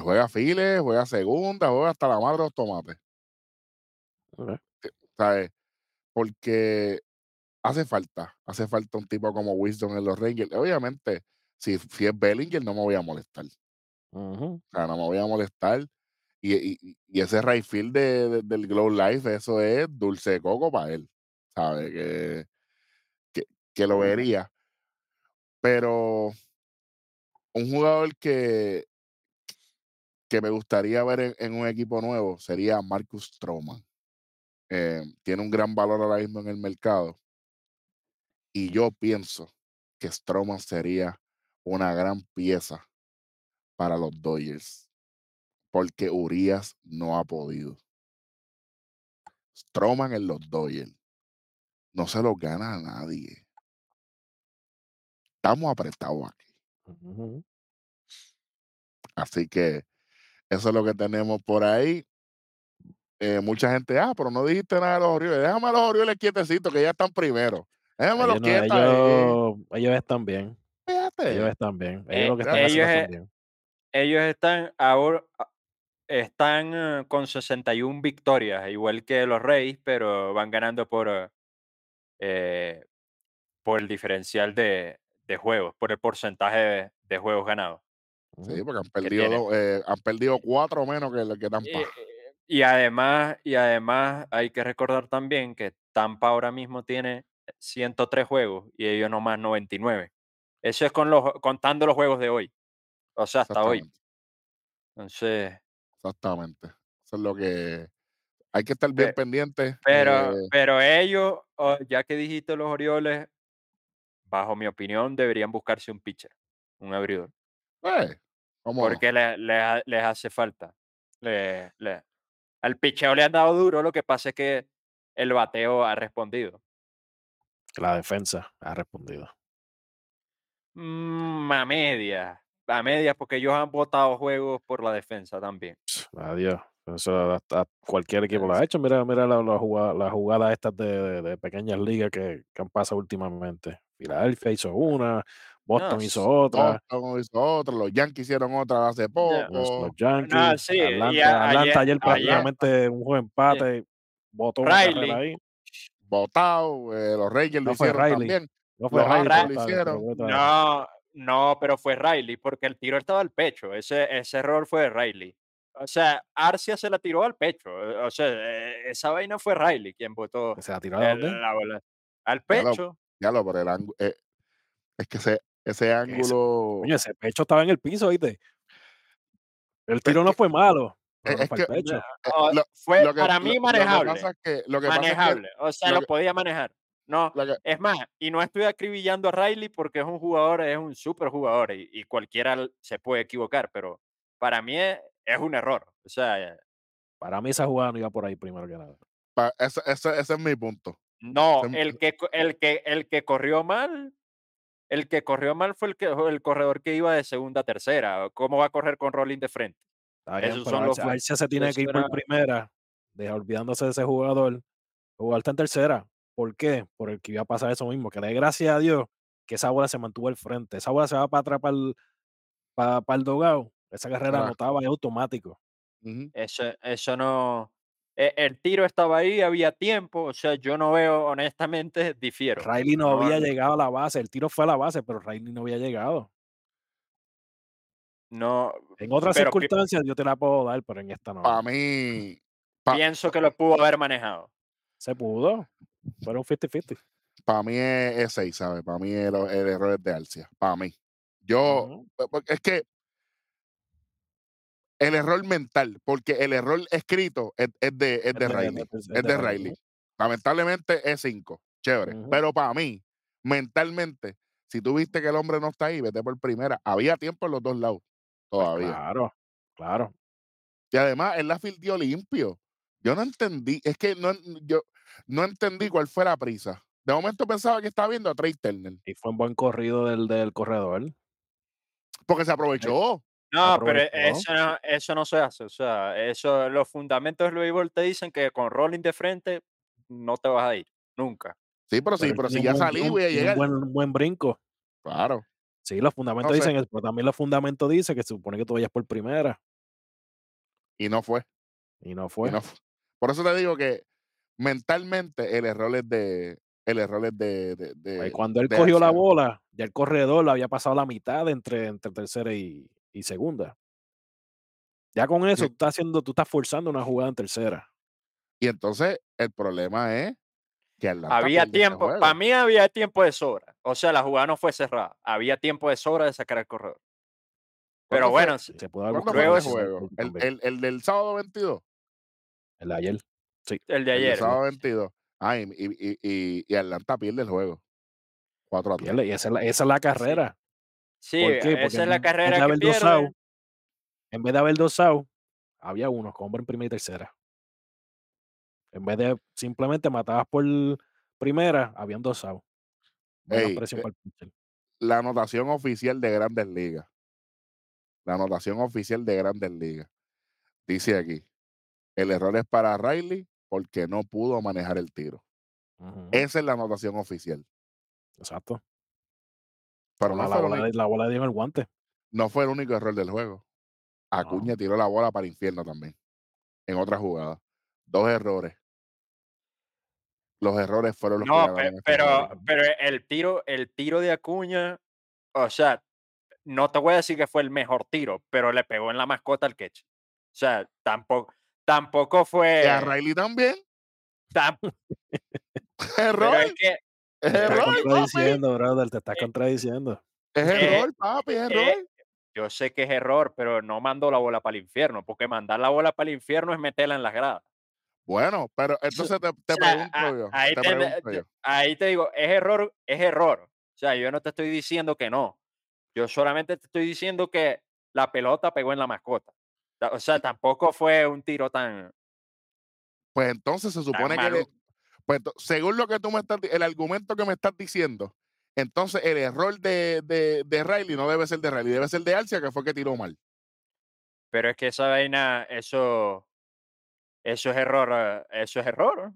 juega files, juega segunda, juega hasta la madre de los tomates. ¿Sabes? Porque hace falta, hace falta un tipo como Wisdom en los Rangers. Obviamente, si, si es Bellinger, no me voy a molestar. O sea, no me voy a molestar. Y, y- y- ese right field de, de- del Glow Life, eso es dulce de coco para él. ¿Sabe? Que, que, que lo vería. Pero un jugador que, que me gustaría ver en, un equipo nuevo sería Marcus Stroman. Eh, tiene un gran valor ahora mismo en el mercado. Y yo pienso que Stroman sería una gran pieza para los Dodgers. Porque Urias no ha podido. Stroman en los Dodgers. No se lo gana a nadie. Estamos apretados aquí. Ujú. Así que eso es lo que tenemos por ahí. Eh, mucha gente, ah, pero no dijiste nada de los Orioles. Déjame a los Orioles quietecitos que ya están primero. Déjamelos Ellos, no- ellos, ellos están bien. Ellos Fíjate. están bien. Ellos Eh, lo que están haciendo ellos, están eh, bien. ellos están ahora a- están eh, con 61 victorias, igual que los Reyes, pero van ganando por, eh, por el diferencial de, de juegos, por el porcentaje de, de juegos ganados Sí, porque han perdido, eh, han perdido cuatro menos que, que Tampa. Y, y además, y además hay que recordar también que Tampa ahora mismo tiene 103 juegos y ellos nomás 99. Eso es con los, contando los juegos de hoy, o sea, hasta hoy. Entonces, exactamente. Eso es lo que hay que estar bien pe- pendientes. pero, eh, pero ellos, oh, ya que dijiste los Orioles, bajo mi opinión, deberían buscarse un pitcher, un abridor, eh, ¿cómo no? porque le- le ha- les hace falta. Le- le- al picheo le han dado duro, lo que pasa es que el bateo ha respondido. La defensa ha respondido. Mm, a media, a media, porque ellos han votado juegos por la defensa también. Adiós. Eso hasta cualquier equipo lo ha hecho. Mira, mira las la jugada, las jugadas estas de, de- de pequeñas ligas que, que han pasado últimamente. Filadelfia hizo una, Boston No, hizo otra, Boston hizo otro, los Yankees hicieron otra hace los, poco. los no, Yankees, sí, Atlanta, a- Atlanta ayer, ayer ayer, prácticamente un juego empate, Riley, ahí. Votado, eh, los Rangers lo No fue hicieron Riley, también. no fue Los Riley, lo hicieron. fue otra- no, no, pero fue Riley, porque el tiro estaba al pecho, ese, ese error fue de Riley. O sea, Arcia se la tiró al pecho, o sea, eh, esa vaina fue Riley quien botó ¿Se la tiró a dónde? la bola al lo, pecho. Ya lo, por el ángulo. eh, es que ese, ese Ese- ángulo. coño, ese pecho estaba en el piso, ¿viste? El Es tiro no que, fue malo, pero es, no es fue que el pecho. lo, fue lo que, para mí lo que manejable. pasa es que lo que pasa es que Manejable, o sea, lo podía manejar. No, es más, y no estoy acribillando a Riley porque es un jugador, es un super jugador y, y cualquiera se puede equivocar, pero para mí es, es un error. O sea, Para mí esa jugada no iba por ahí primero que nada. pa- ese, ese- ese es mi punto. No, es el que, el que, el que corrió mal, el que corrió mal fue el, que, el corredor que iba de segunda a tercera. ¿Cómo va a correr con rolling de frente? Está bien, Esos pero son los... Arce se tiene que ir por era- primera, olvidándose de ese jugador, jugar en tercera. ¿Por qué? Por el que iba a pasar eso mismo, que le dé gracias a Dios que esa bola se mantuvo al frente. Esa bola se va para atrás para el, para, para el dogado. Esa carrera Ah. anotaba en automático. Ujú. Eso, eso no. E- El tiro estaba ahí, había tiempo. O sea, yo no veo, honestamente, difiero. Riley no, No, había llegado a la base. El tiro fue a la base, pero Riley no había llegado. No, En otras circunstancias yo te la puedo dar, pero en esta no. Para mí, pa- pienso que lo pudo haber manejado. Se pudo. Fueron 50-50. para mí es 6, ¿sabes? Para mí el, el error es de Alcia. Para mí. Yo, es que el error mental, porque el error escrito es, es de, es de Riley. es de Riley. Lamentablemente es 5. Chévere. Pero para mí, mentalmente, si tú viste que el hombre no está ahí, vete por primera. Había tiempo en los dos lados. Pues Todavía. claro, claro. Y además, él la fildió limpio. Yo no entendí, es que no, yo no entendí cuál fue la prisa. De momento pensaba que estaba viendo a Trey Turner, Y fue un buen corrido del, del corredor. porque se aprovechó. No, pero eso no, eso no se hace. O sea, eso, los fundamentos del béisbol te dicen que con rolling de frente no te vas a ir. Nunca. Sí, pero, sí, pero si ya un salí, voy a llegar. Un buen, buen brinco. Claro. Sí, los fundamentos No sé. dicen eso, pero también los fundamentos dicen que se supone que tú vayas por primera. Y no fue. Y no y fue. no fu- Por eso te digo que mentalmente el error es de. El error es de. de, de- Pues cuando él de cogió la bola, ya el corredor le había pasado la mitad entre, entre tercera y, y segunda. Ya con eso, Sí. tú estás haciendo, tú estás forzando una jugada en tercera. Y entonces el problema es que Atlanta Había tiempo, para mí había tiempo de sobra. O sea, la jugada no fue cerrada. Había tiempo de sobra de sacar el corredor. Pero bueno, Se puede haber ¿Cuándo buscado fue luego ese ese juego? El, el, el del sábado 22. El de ayer. el de El del ayer. sábado 22. Ah, y, y, y- y- y Atlanta pierde el juego. 4 a 3. Pierde, y esa es la, esa es la carrera. Sí, ¿Por qué? Porque esa es en la carrera que haber dosado, pierde. En vez de haber dos outs, había uno con hombre en primera y tercera. En vez de simplemente matabas por primera, habían dos presión eh. La anotación oficial de Grandes Ligas. La anotación oficial de Grandes Ligas. Dice aquí. El error es para Riley porque no pudo manejar el tiro. Esa es la anotación oficial. Exacto. Pero la, no la fue, el bola, la bola dio en el guante. no fue el único error del juego. Acuña tiró la bola para el infierno también. En otra jugada. Dos errores. Los errores fueron los que No, este pero, juego. pero el tiro, el tiro de Acuña, o sea, no te voy a decir que fue el mejor tiro, pero le pegó en la mascota al catch. O sea, tampoco, tampoco Y a fue. Riley también. tam- *laughs* pero Error. es que Es Te estás error, papi. contradiciendo, brother. Te estás Eh, contradiciendo. Es Eh, error, papi. Es eh, error. yo sé que es error, pero no mandó la bola para el infierno, porque mandar la bola para el infierno es meterla en las gradas. Bueno, pero entonces te, te O sea, pregunto a- yo. ahí Te te, pregunto yo. ahí te digo, es error, es error. O sea, yo no te estoy diciendo que no. Yo solamente te estoy diciendo que la pelota pegó en la mascota. Ta- O sea, tampoco fue un tiro tan, Pues entonces se supone que, le-. Pues, según lo que tú me estás, el argumento que me estás diciendo, entonces el error de, de, de Riley no debe ser de Riley, debe ser de Alcia, que fue que tiró mal. Pero es que esa vaina, eso, eso es error, eh, eso es error.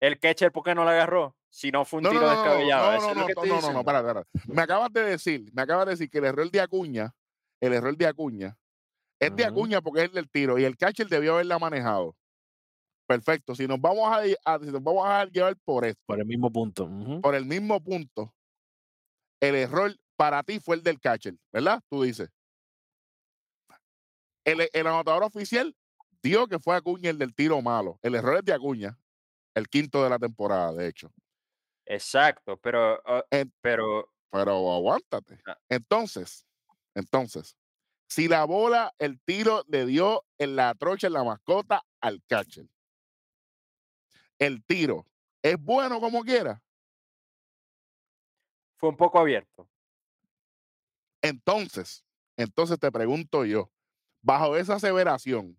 El catcher, ¿por qué no la agarró? Si no fue un No, tiro no, no, descabellado. no, no, no, no, no, no, no, para, para. Me acabas de decir, me acabas de decir que el error de Acuña, el error de Acuña, es de Ujú. Acuña porque es el del tiro y el catcher debió haberla manejado. Perfecto. Si nos vamos a, a- si nos vamos a llevar por esto, Por el mismo punto. por el mismo punto, el error para ti fue el del catcher, ¿verdad? Tú dices. El, el anotador oficial dio que fue Acuña el del tiro malo. El error es de Acuña, el quinto de la temporada, de hecho. Exacto, pero, ah, En- pero Pero aguántate. Ah. Entonces, entonces, si la bola, el tiro le dio en la trocha, en la mascota al catcher, el tiro es bueno como quiera. fue un poco abierto. Entonces, entonces te pregunto yo, bajo esa aseveración,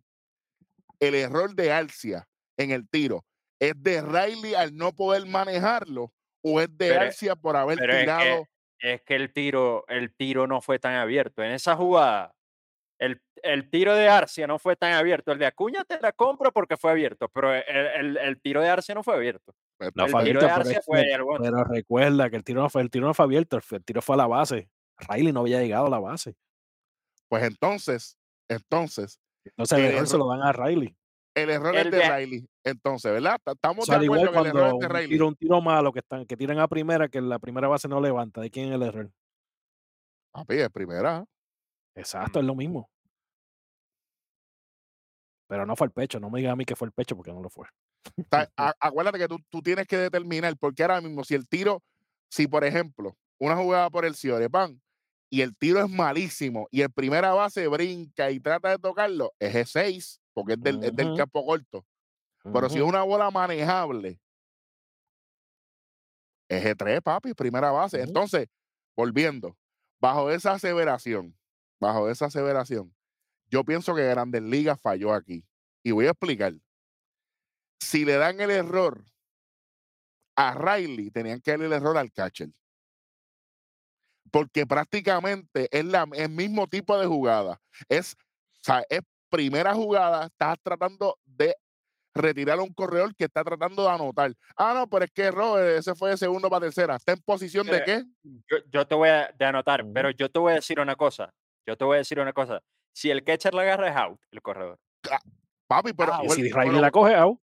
el error de Alcia en el tiro es de Riley al no poder manejarlo o es de Pero- Alcia por haber pero es que- tirado. Es que el tiro, el tiro no fue tan abierto. En esa jugada, el, el tiro de Arcia no fue tan abierto. El de Acuña te la compro porque fue abierto, pero el, el- el tiro de Arcia no fue abierto. No el tiro de pero, Arcia fue el pero recuerda que el tiro no fue, el tiro no fue abierto, el, el tiro fue a la base. Riley no había llegado a la base. pues entonces, entonces, Entonces el El error se error- lo dan a Riley. el error El es de de- Riley. Entonces, ¿verdad? Ta- O Estamos sea, de acuerdo igual que el error cuando es de un Riley. tiro, un tiro malo que, están, que tiran a primera, que la primera base no levanta. ¿De quién es el error? Papi, es primera. Exacto, Mm. es lo mismo. Pero no fue el pecho, no me digas a mí que fue el pecho porque no lo fue. *laughs* Acuérdate que tú, tú tienes que determinar, porque ahora mismo, si el tiro, si por ejemplo, una jugada por el Ciore, pan, y el tiro es malísimo, y el primera base brinca y trata de tocarlo, es G6, porque es del, es del campo corto. Pero si es una bola manejable, es G3, papi, primera base. Entonces, volviendo, bajo esa aseveración, bajo esa aseveración, yo pienso que Grandes Ligas falló aquí. Y voy a explicar. Si le dan el error a Riley, tenían que darle el error al catcher. Porque prácticamente es la- el mismo tipo de jugada. Es, o sea, es primera jugada, estás tratando de retirar a un corredor que está tratando de anotar. Ah, no, pero es que error, ese fue de segundo para tercera. ¿Está en posición de Eh, qué? Yo, yo te voy a de anotar, pero yo te voy a decir una cosa. Yo te voy a decir una cosa. Si el catcher la agarra es out, el corredor. Papi, pero, Ah, Y si Riley la coge, out.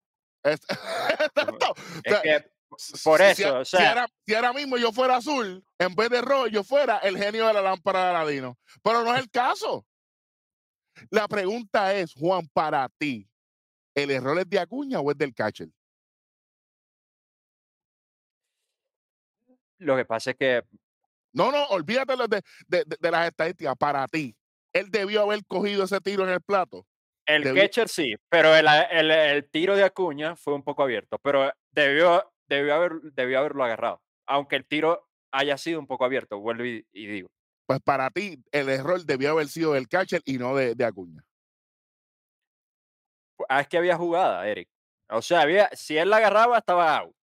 es- *laughs* exacto. Es sea, que Si- por si- eso, si, o si sea- ahora, si ahora mismo yo fuera azul, en vez de rojo, yo fuera el genio de la lámpara de Aladino. Pero no es el caso. La pregunta es, Juan, para ti, ¿el error es de Acuña o es del catcher? lo que pasa es que No, no, olvídate de, de- de- de las estadísticas. Para ti, él debió haber cogido ese tiro en el plato. el Debió- catcher sí, pero el, el- el tiro de Acuña fue un poco abierto, pero debió, debió, haber, debió haberlo agarrado, aunque el tiro haya sido un poco abierto, vuelvo y, y digo. Pues para ti, el error debió haber sido del catcher y no de, de Acuña. Ah, es que había jugada, Eric. O sea, había, si él la agarraba, estaba out.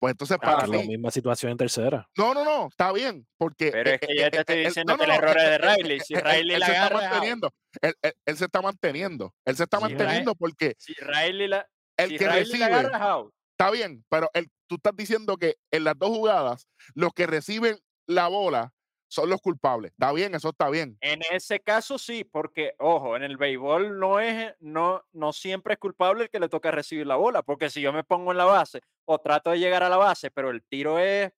Pues entonces, Ah, para la misma situación en tercera. No, no, no, está bien. Porque. Pero eh, es que eh, ya eh, te estoy diciendo no, que no, el no, error es de Riley. Si él- Riley él la se está agarra, es out. manteniendo. Él, él- él se está manteniendo. Él se está Riley- manteniendo porque Si Riley la, el si que Riley recibe. la agarra, out. Está bien, pero el- tú estás diciendo que en las dos jugadas, los que reciben la bola son los culpables. Está bien, eso está bien. En ese caso sí, porque, ojo, en el béisbol no es, no, no siempre es culpable el que le toca recibir la bola, porque si yo me pongo en la base o trato de llegar a la base, pero el tiro es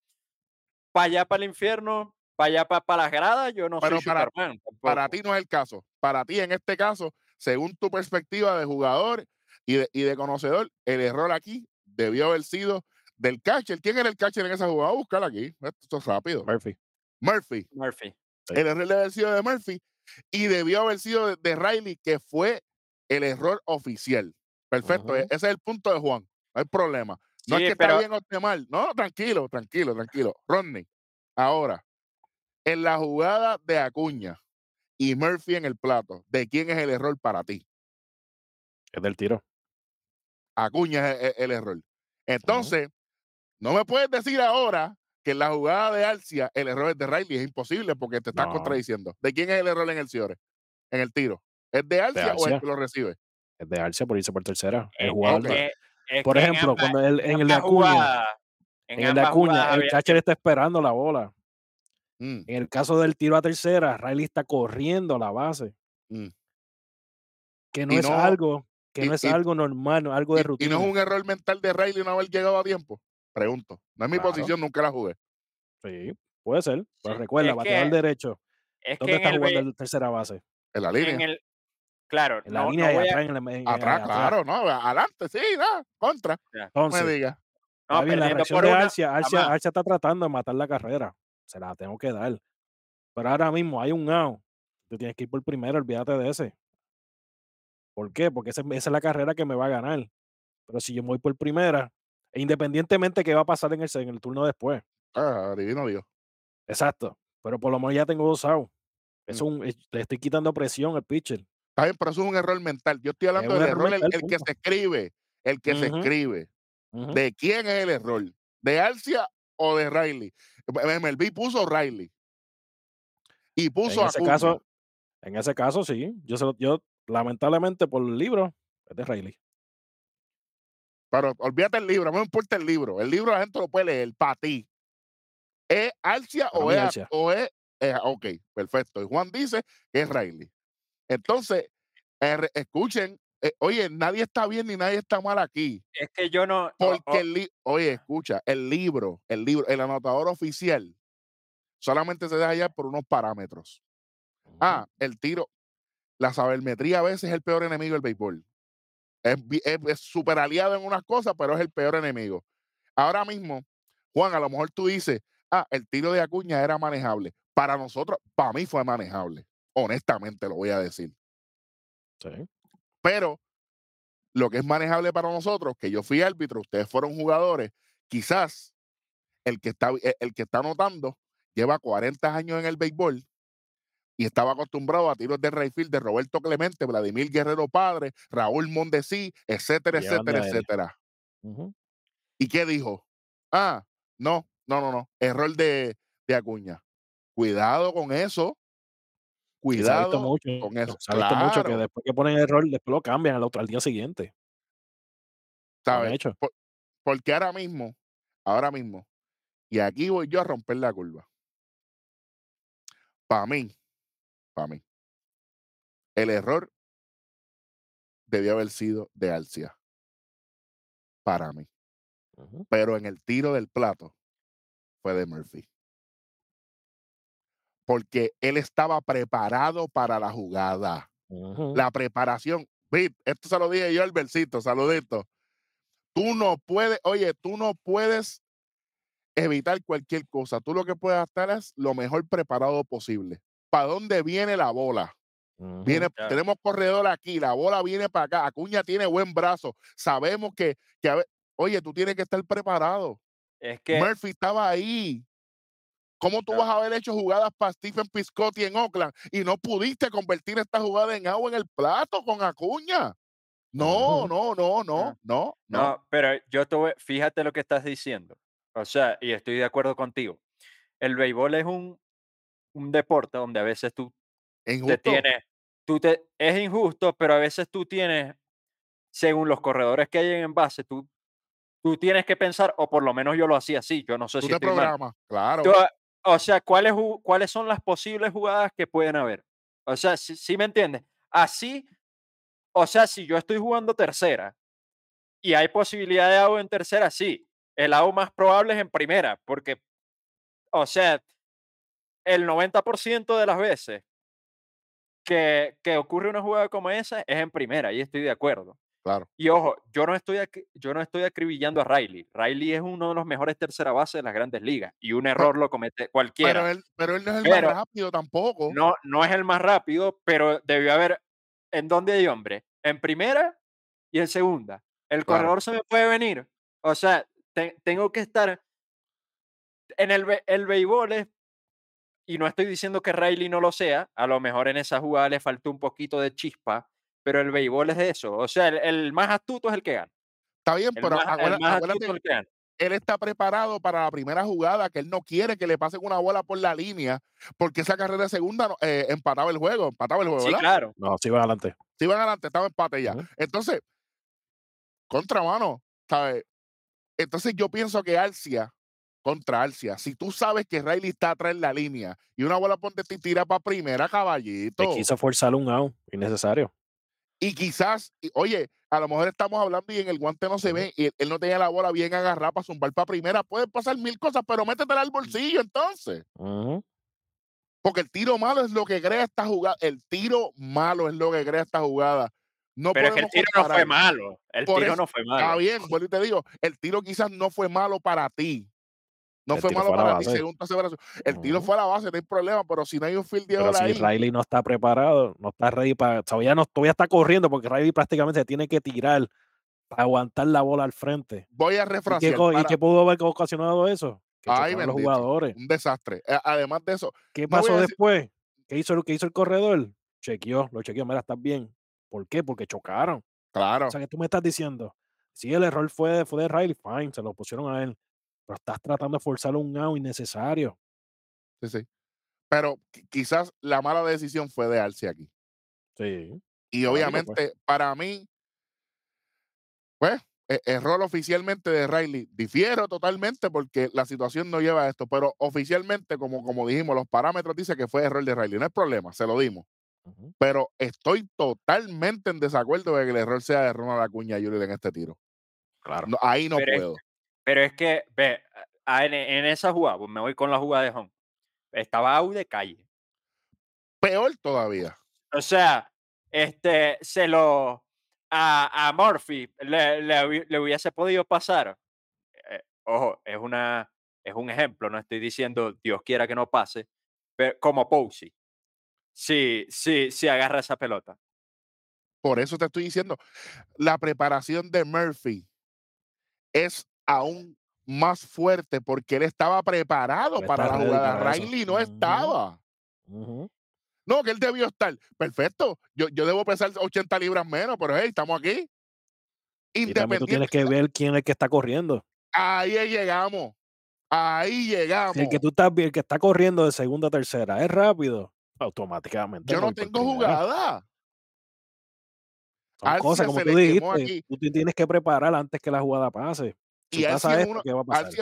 para allá, para el infierno, para allá, para las gradas, yo no Pero soy para- Superman. Para ti no es el caso. Para ti, en este caso, según tu perspectiva de jugador y de, y de conocedor, el error aquí debió haber sido del catcher. ¿Quién era el catcher en esa jugada? Buscar aquí. Esto es rápido. Murphy. Murphy. Murphy. El error debe haber sido de Murphy y debió haber sido de, de Riley, que fue el error oficial. Perfecto. E- Ese es el punto de Juan. No hay problema. No Sí, es que pero- está bien o esté mal. No, tranquilo, tranquilo, tranquilo. Rodney, ahora, en la jugada de Acuña y Murphy en el plato, ¿de quién es el error para ti? Es del tiro. Acuña es el, el error. Entonces, no me puedes decir ahora que en la jugada de Alcia el error es de Riley. Es imposible porque te estás No. contradiciendo. ¿De quién es el error en el Ciore? En el tiro. ¿Es de Alcia, o el Arcia. que lo recibe? Es de Arcia por irse por tercera. Es- El jugador. es es Por ejemplo, ambas- cuando el, en el de Acuña, en el de Acuña, el catcher está esperando la bola. Mm, En el caso del tiro a tercera, Riley está corriendo la base. Mm. Que no Y es no- algo, que y- no es y- algo normal, no, algo Y, de y rutina. no es un error mental de Riley no haber llegado a tiempo. Pregunto. No es mi Claro. posición, nunca la jugué. Sí, puede ser. Pero Sí, recuerda, es que- derecho. Es ¿Dónde está el, jugando el tercera base? En la en línea. el- claro, En la no, línea no a- atrás. en la- en- atrás, atrás. claro, no. Adelante, sí, no, contra. No Entonces, me digas. no, bien, la reacción por de Arcia, Arcia. Arcia está tratando de matar la carrera. Se la tengo que dar. Pero ahora mismo hay un out. Tú tienes que ir por primero, olvídate de ese. ¿Por qué? Porque esa, esa es la carrera que me va a ganar. Pero si yo me voy por primera, independientemente qué va a pasar en el, en el turno después. Ah, divino Dios. Exacto. Pero por lo menos ya tengo dos outs. Mm. Es un- le estoy quitando presión al pitcher. Está bien, pero eso es un error mental. Yo estoy hablando del error error, el, mental, el que se escribe. El que se escribe. ¿De quién es el error? ¿De Alcia o de Riley? MLB puso Riley. Y puso en a ese caso, En ese caso, sí. Yo, se lo- yo lamentablemente, por el libro, es de Riley. Pero olvídate el libro, no me importa el libro. El libro la gente lo puede leer para ti. ¿Es Alcia o es, Alcia. o es eh, ok, perfecto. Y Juan dice que es Riley. Entonces, eh, escuchen, eh, oye, nadie está bien ni nadie está mal aquí. Es que yo no. Porque o- el li- oye, escucha, el libro, el libro, el anotador oficial solamente se deja hallar por unos parámetros. Ah, el tiro, la sabermetría a veces es el peor enemigo del béisbol. Es, súper aliado en unas cosas, pero es el peor enemigo. Ahora mismo, Juan, a lo mejor tú dices, ah, el tiro de Acuña era manejable. Para nosotros, para mí fue manejable. Honestamente lo voy a decir. Sí. Pero lo que es manejable para nosotros, que yo fui árbitro, ustedes fueron jugadores, quizás el que está, el, el que está anotando lleva 40 años en el béisbol y estaba acostumbrado a tiros de Rayfield de Roberto Clemente, Vladimir Guerrero Padre, Raúl Mondesí, etcétera, etcétera, etcétera. ¿Y qué dijo? Ah, no, no, no, no, error de, de Acuña. Cuidado con eso. Cuidado mucho. con eso. Se ha visto mucho que después que ponen error, después lo cambian al otro, al día siguiente. ¿sabes? hecho. Por- porque ahora mismo, ahora mismo, y aquí voy yo a romper la curva. Para mí, para mí, el error debió haber sido de Alcia. Para mí. Pero en el tiro del plato fue de Murphy. Porque él estaba preparado para la jugada. La preparación. Esto se lo dije yo al versito, saludito. Tú no puedes, oye, tú no puedes evitar cualquier cosa. Tú lo que puedes estar es lo mejor preparado posible. ¿Para dónde viene la bola? Viene, Claro. tenemos corredor aquí, la bola viene para acá. Acuña tiene buen brazo. Sabemos que, que a ve- oye, tú tienes que estar preparado. es que. Murphy estaba ahí. ¿Cómo tú Claro. vas a haber hecho jugadas para Stephen Piscotti en Oakland y no pudiste convertir esta jugada en agua en el plato con Acuña? No, no, no, no, no, no. No, pero yo te voy- fíjate lo que estás diciendo. O sea, y estoy de acuerdo contigo. El béisbol es un, un deporte donde a veces tú te tienes, tú te, es injusto, pero a veces tú tienes, según los corredores que hay en base, tú, tú tienes que pensar, o por lo menos yo lo hacía así, yo no sé Tú si te programas, claro. Tú, o sea, ¿cuáles, ¿cuáles son las posibles jugadas que pueden haber? O sea, si, si me entiendes. Así, o sea, si yo estoy jugando tercera y hay posibilidad de out en tercera, sí. El out más probable es en primera, porque, o sea, el 90% de las veces que, que ocurre una jugada como esa es en primera, y estoy de acuerdo. Claro. Y ojo, yo no estoy yo no estoy acribillando a Riley. Riley es uno de los mejores tercera base de las grandes ligas y un error lo comete cualquiera. Pero él, pero él no es el Pero- más rápido tampoco. No, no es el más rápido, pero debió haber. ¿En dónde hay hombre? En primera y en segunda. El Claro. corredor se me puede venir. O sea, te- tengo que estar. En el, el béisbol es. Y no estoy diciendo que Riley no lo sea. A lo mejor en esa jugada le faltó un poquito de chispa. Pero el béisbol es de eso. O sea, el, el más astuto es el que gana. Está bien, El pero más, el acuérdate, más acuérdate astuto es el que gana. él está preparado para la primera jugada, que él no quiere que le pasen una bola por la línea, porque esa carrera de segunda no- eh, empataba el juego, empataba el juego, Sí, ¿verdad? claro. No, sí va adelante. Si iban adelante, estaba empate ya. Ujú. Entonces, contra mano, ¿sabes? Entonces yo pienso que Alcia, contra Alcia, si tú sabes que Riley está atrás en la línea y una bola ponte ti tira para primera, caballito. Te quiso forzar un out innecesario. Y quizás, y- oye, a lo mejor estamos hablando y en el guante no se ve y él, él no tenía la bola bien agarrada para zumbar para primera. Pueden pasar mil cosas, pero métetela al bolsillo entonces. Porque el tiro malo es lo que crea esta jugada. El tiro malo es lo que crea esta jugada. No Pero es que el tiro no fue malo. El Por tiro eso- no fue Está malo. bien, vuelvo y te digo, el tiro quizás no fue malo para ti. No El fue malo fue para ti según tu aseveración. El tiro fue a la base, no hay problema, pero si no hay un field de Pero goal si ahí, Riley no está preparado, no está ready para. Todavía, no, todavía está corriendo porque Riley prácticamente se tiene que tirar para aguantar la bola al frente. voy a ¿Y qué, refrasear. y qué pudo haber ocasionado eso? Que Ay, los jugadores. Un desastre. Además de eso, ¿Qué no pasó decir- después? ¿Qué hizo, qué hizo el corredor? Chequeó, lo chequeó, mira, estás bien. ¿Por qué? Porque chocaron. claro, O sea, que tú me estás diciendo, si el error fue, fue de Riley, fine, se lo pusieron a él. Pero estás tratando de forzar un out innecesario. sí, sí. pero qui- quizás la mala decisión fue de Arce aquí. Sí. Y pues. obviamente, para mí, pues, e- error oficialmente de Riley. Difiero totalmente porque la situación no lleva a esto, pero oficialmente, como, como dijimos, los parámetros dicen que fue error de Riley. No es problema, se lo dimos. Pero estoy totalmente en desacuerdo de que el error sea de Ronald Acuña Jr. en este tiro. Claro. No, ahí no Pero es- puedo. Pero es que, ve, en, en esa jugada, pues me voy con la jugada de home. Estaba out de calle. Peor todavía. O sea, este, se lo. A, a Murphy le, le le hubiese podido pasar. eh, ojo, es, una, es un ejemplo, no estoy diciendo Dios quiera que no pase, pero como Posey. Sí, sí, sí agarra esa pelota. Por eso te estoy diciendo, la preparación de Murphy es aún más fuerte porque él estaba preparado Él para la jugada. Riley no estaba. No, que él debió estar. Perfecto. Yo, yo debo pesar 80 libras menos, pero hey, estamos aquí. Y también tú Independiente. tienes que ver quién es el que está corriendo. Ahí llegamos. Ahí llegamos. Si el que tú estás el que está corriendo de segunda a tercera es rápido, automáticamente. Yo no tengo jugada. Son cosas como tú dijiste, aquí. tú te tienes que preparar antes que la jugada pase. Y Arcia es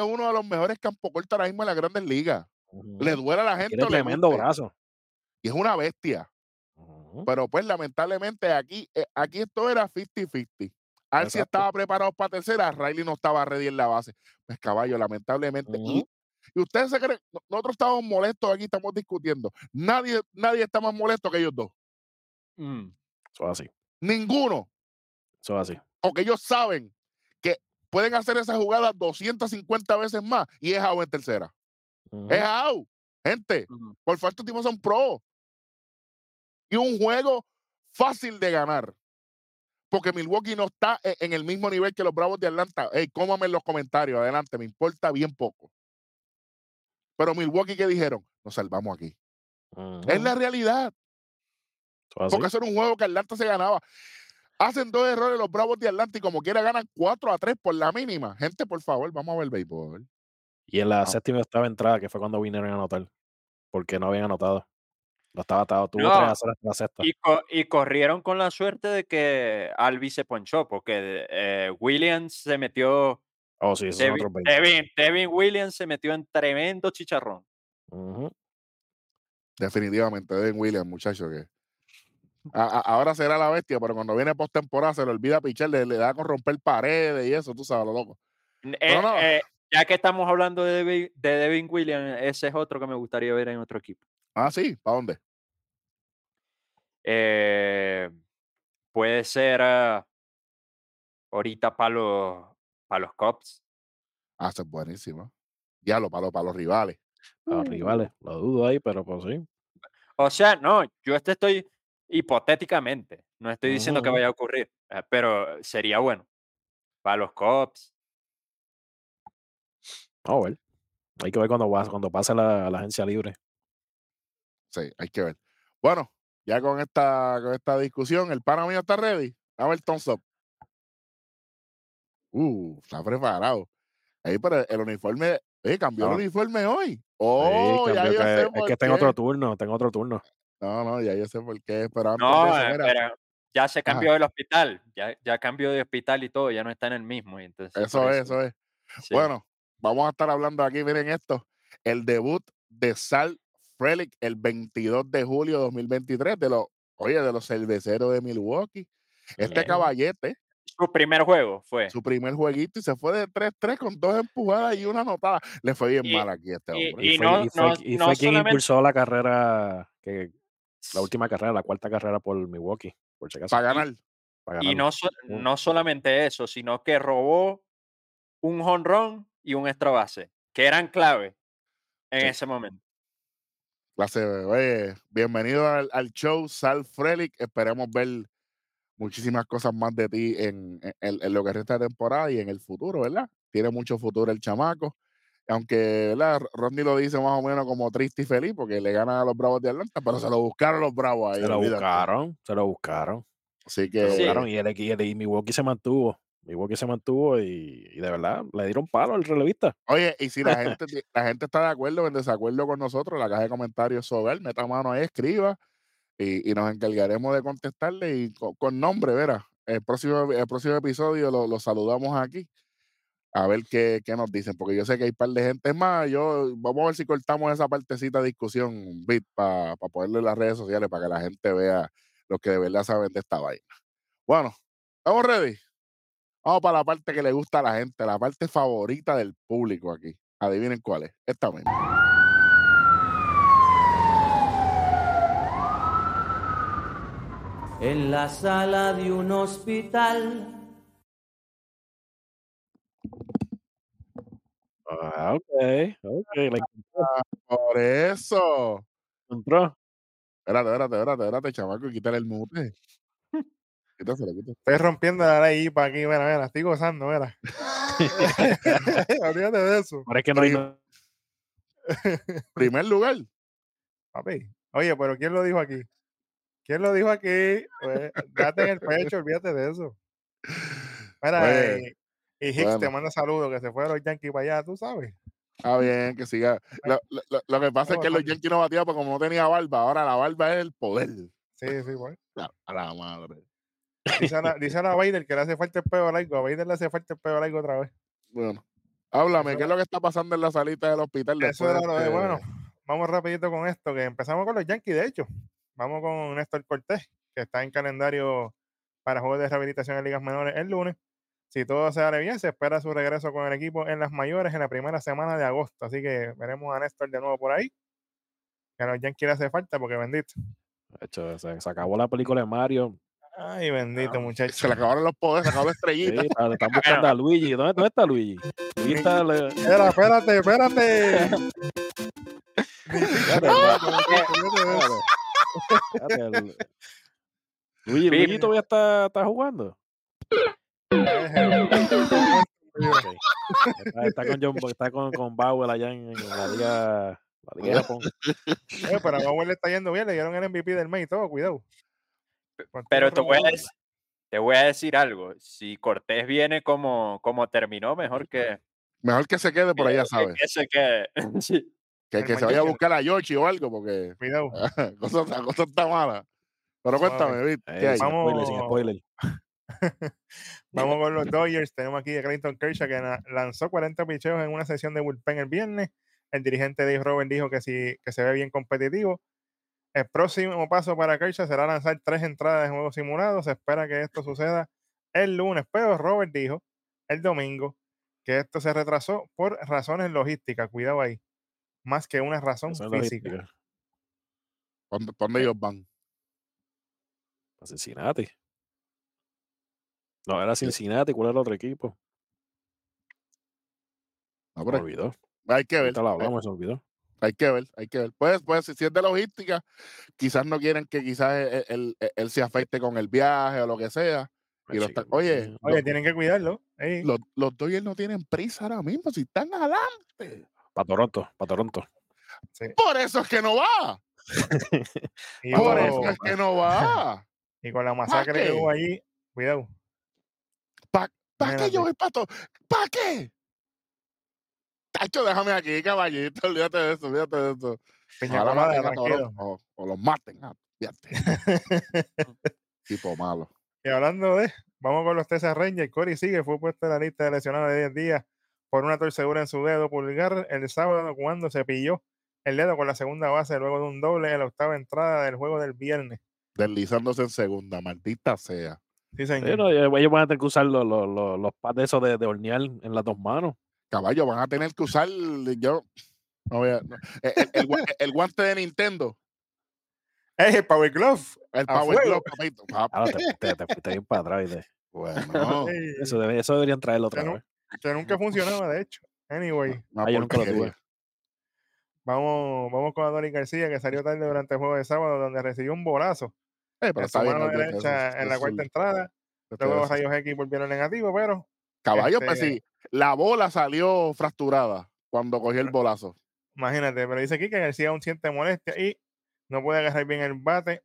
uno, de los mejores campo corto ahora mismo en las grandes ligas. Le duele a la gente. Tiene tremendo brazo. Y es una bestia. Pero pues lamentablemente aquí, eh, aquí esto era 50-50. Arcia Exacto. estaba preparado para tercera, Riley no estaba ready en la base. Pues caballo, lamentablemente. y, ustedes se creen, no- nosotros estamos molestos aquí, estamos discutiendo. Nadie, nadie está más molesto que ellos dos. Mm. Eso es así. Ninguno. Eso es así. Porque ellos saben pueden hacer esa jugada 250 veces más y es out en tercera. Es out. Gente, por favor, estos tipos son pro. Y un juego fácil de ganar. Porque Milwaukee no está e- en el mismo nivel que los Bravos de Atlanta. Ey, cómame en los comentarios, adelante, me importa bien poco. Pero Milwaukee, ¿qué dijeron? Nos salvamos aquí. Es la realidad. Porque eso era un juego que Atlanta se ganaba. Hacen dos errores los Bravos de Atlanta y como quiera ganan 4 a 3 por la mínima. Gente, por favor, vamos a ver béisbol. Y en la Ah. séptima y octava entrada, que fue cuando vinieron a anotar, porque no habían anotado. No estaba atado. Tuvo No, 3 a 0 hasta la sexta. Y, co- y corrieron con la suerte de que Albi se ponchó, porque eh, Williams se metió. Oh, sí, esos son Devin, otros 20. Devin- Devin Williams se metió en tremendo chicharrón. Definitivamente, Devin Williams, muchacho, que a- a- ahora será la bestia, pero cuando viene postemporada se le olvida pichar, le, le da con romper paredes y eso, tú sabes, lo loco. Pero eh, no. eh, ya que estamos hablando de Devin, de Devin Williams, ese es otro que me gustaría ver en otro equipo. Ah, sí, ¿para dónde? Eh, puede ser ah, ahorita para los, para los Cubs. Ah, eso es buenísimo. Ya lo para los, para los rivales. A los rivales, lo dudo ahí, pero pues sí. O sea, no, yo este estoy hipotéticamente, no estoy diciendo que vaya a ocurrir, eh, pero sería bueno para los. Vamos a ver. Hay que ver cuando, cuando pase la, la agencia libre. Sí, hay que ver. Bueno, ya con esta, con esta discusión, el pana mío está ready. A ver, thumbs up. Uh, está preparado. Ahí, pero el uniforme, eh, cambió No. el uniforme hoy. Sí, Oh, ya cambió yo que- sé es que está en qué. otro turno, en otro turno. No, no, ya yo sé por qué. Pero antes No, de eso, eh, pero ya se cambió el hospital, ya, ya cambió de hospital y todo, ya no está en el mismo. entonces eso es, eso es. sí. Bueno, vamos a estar hablando aquí, miren esto. El debut de Sal Frelick el 22 de julio de 2023 de los, oye, de los cerveceros de Milwaukee. Este Bien. caballete, Su primer juego fue. su primer jueguito y se fue de 3-3 con dos empujadas y una anotada. Le fue bien Y- mal aquí a este hombre. Y, Y fue, no- fue- no- no quien impulsó la carrera, que, la última carrera, la cuarta carrera por Milwaukee, por si acaso. para ganar. para Y no, so- Mm. no solamente eso, sino que robó un honrón y un extra base, que eran clave en Sí. ese momento. Clase, oye, bienvenido al, al show, Sal Frelick. Esperemos ver muchísimas cosas más de ti en, en- en lo que resta de temporada y en el futuro, ¿verdad? Tiene mucho futuro el chamaco. Aunque, ¿verdad? Rodney lo dice más o menos como triste y feliz porque le ganan a los Bravos de Atlanta, pero se lo buscaron los Bravos ahí. se lo buscaron, se lo buscaron. Así Se lo que, Sí. buscaron y, el, y el- y Milwaukee se mantuvo. Milwaukee se mantuvo y, y de verdad le dieron palo al relevista. Oye, y si la *laughs* gente, la gente está de acuerdo o en desacuerdo con nosotros, la caja de comentarios sobre él, meta mano ahí, escriba y, y nos encargaremos de contestarle y co- con, nombre, verá. El próximo, el próximo episodio lo, lo saludamos aquí a ver qué, qué nos dicen, porque yo sé que hay un par de gente más. Yo, vamos a ver si cortamos esa partecita de discusión, Bit, para ponerle en las redes sociales para que la gente vea lo que de verdad saben de esta vaina. Bueno, ¿estamos ready? Vamos para la parte que le gusta a la gente, la parte favorita del público aquí. Adivinen cuál es. Esta misma. En la sala de un hospital. Ah, ok, ok, la encontró. Por eso. encontró. Espérate, espérate, espérate, espérate, chamaco, quítale el mute. Quítaselo, quítaselo. Estoy rompiendo la ley para aquí, mira, mira, estoy gozando, mira. *laughs* Olvídate de eso, Ahora es que no hay. Prim- *laughs* Primer lugar. papi. Oye, pero ¿quién lo dijo aquí? ¿Quién lo dijo aquí? Pues, date en el pecho, olvídate de eso. Mira, y Hicks te bueno. manda saludos, que se fueron los Yankees para allá, tú sabes. Está bien, que siga. Lo, lo- lo- que pasa es que los. Yankees no batían porque como no tenía barba, ahora la barba es el poder. Sí, sí, pues. La- A la madre. Dice a, la- dice a Vader *laughs* que le hace falta el pelo largo. A Vader le hace falta el pelo largo otra vez. Bueno, háblame, Eso ¿qué es lo que está pasando en la salita del hospital? Eso era lo de, este- bueno, vamos rapidito con esto, que empezamos con los Yankees, de hecho. Vamos con Néstor Cortés, que está en calendario para juegos de rehabilitación en ligas menores el lunes. Si todo se sale bien, se espera su regreso con el equipo en las mayores en la primera semana de agosto. Así que veremos a Néstor de nuevo por ahí. Que a los Yankees le hace falta, porque bendito. De hecho, se, se acabó la película de Mario. Ay, bendito, muchacho. Se le acabaron los poderes, se acabó la Sí, estrellita. está- están buscando a Luigi. ¿Dónde, dónde está Luigi? Luigi está. le- Espera, espérate, espérate. Luigi. Luigi todavía está, está jugando. Está, está con John, está con, con Bauer allá en, en la liga, la liga de Japón. Eh, pero a Bauer le está yendo bien, le dieron el MVP del mes y todo, cuidado. Pero te voy, a decir, te voy a decir algo. Si Cortés viene como, como terminó, mejor que, Mejor que se quede por allá, que- ¿sabes? que se quede. *laughs* Sí. Que, que se vaya a buscar a Yoshi o algo, porque Cuidado. *laughs* cosa, la cosa está mala. Pero cuéntame, Vic, ¿qué Eh, hay? sin spoiler, sin Vamos. spoiler. Vamos con los Dodgers. Tenemos aquí a Clayton Kershaw que lanzó 40 picheos en una sesión de bullpen el viernes. El dirigente Dave Robert dijo que, sí, que se ve bien competitivo. El próximo paso para Kershaw será lanzar tres entradas de juego simulado. Se espera que esto suceda el lunes, pero Robert dijo el domingo que esto se retrasó por razones logísticas. Cuidado ahí. Más que una razón Eso física. logística. ¿Por por dónde ellos van? A Cincinnati. No, era Cincinnati. ¿Cuál era el otro equipo? No, Me olvidó. hay que ver. Hay, hablamos, se olvidó. hay que ver, hay que ver. Pues, pues, si es de logística, quizás no quieren que quizás él, él- él- él se afecte con el viaje o lo que sea. Y está- oye, Oye, tienen que cuidarlo. ey. Los, los Dodgers no tienen prisa ahora mismo, si están adelante. Para Toronto, para Toronto. Sí. Por eso es que no va. Por eso es que no va. *laughs* y con la masacre que hubo allí, cuidado. ¿Para qué yo voy para todo? ¿Para qué? Tacho, déjame aquí, caballito. Olvídate de eso, olvídate de eso. Piña Ojalá colada, maten a tranquilo. Toronto, o, o los maten. ah, *laughs* tipo malo. Y hablando de, vamos con los Texas Rangers. Corey sigue, fue puesto en la lista de lesionados de 10 días por una torcedura en su dedo pulgar el sábado cuando se pilló el dedo con la segunda base luego de un doble en la octava entrada del juego del viernes. Deslizándose en segunda, maldita sea. Sí, señor. no, ellos van a tener que usar los, los, los, los pads de esos de, de hornear en las dos manos. Caballo, van a tener que usar. Yo. No voy a- no, el, el- el gua- el guante de Nintendo. ¡Ey, el Power Glove! El Power. Glove, papito. Papi, Ah, te, te, te fuiste bien para atrás. Bueno, Eso, debe- eso deberían traerlo otra que, vez. que nunca funcionaba, de hecho. Anyway, una Ah, yo nunca lo tuve. vamos, vamos con Adonis García, que salió tarde durante el juego de sábado, donde recibió un bolazo Eh, pero está bien, mano eso, derecha en la cuarta entrada. Luego los rayos X volvieron negativos, pero Caballo, pues este- sí, la bola salió fracturada cuando cogió el bolazo. Imagínate, pero dice aquí que García aún siente molestia y no puede agarrar bien el bate.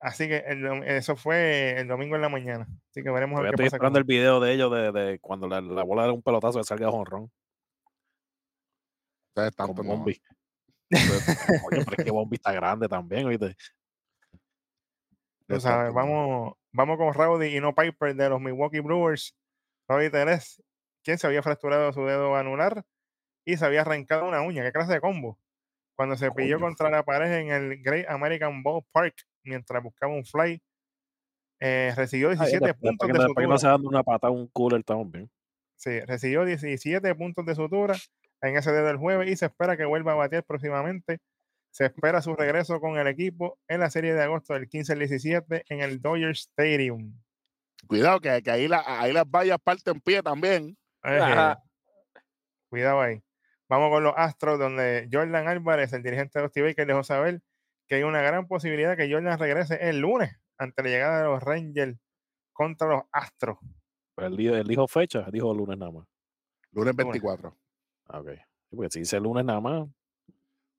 Así que el eso fue el domingo en la mañana. Así que veremos a Todavía ver qué estoy pasa. esperando con- el video de ellos de, de cuando la, la bola de un pelotazo que salga jonrón. Ustedes tanto no. Bombi. *laughs* Coño, pero es que Bombi está grande también, ¿oíste? Tú sabes, vamos, vamos con Rowdy y no Piper de los Milwaukee Brewers. Rowdy Teres, quien se había fracturado su dedo anular y se había arrancado una uña. ¿Qué clase de combo? Cuando se pilló contra la pared en el Great American Ball Park mientras buscaba un fly, eh, recibió Ah, 17 después- puntos de no sutura. se dando una pata a un cooler, estamos bien. Sí, recibió 17 puntos de sutura en ese dedo del jueves y se espera que vuelva a batear próximamente. Se espera su regreso con el equipo en la serie de agosto del 15 al 17 en el Dodger Stadium. Cuidado, que, que ahí, la, ahí las vallas parten pie también. Ajá. Cuidado ahí. Vamos con los Astros, donde Jordan Álvarez, el dirigente de los Baker, dejó saber que hay una gran posibilidad que Jordan regrese el lunes ante la llegada de los Rangers contra los Astros. Pero él, di- él dijo fecha, dijo lunes nada más. Lunes Lunes. 24. Ah, ok. Porque si dice lunes nada más,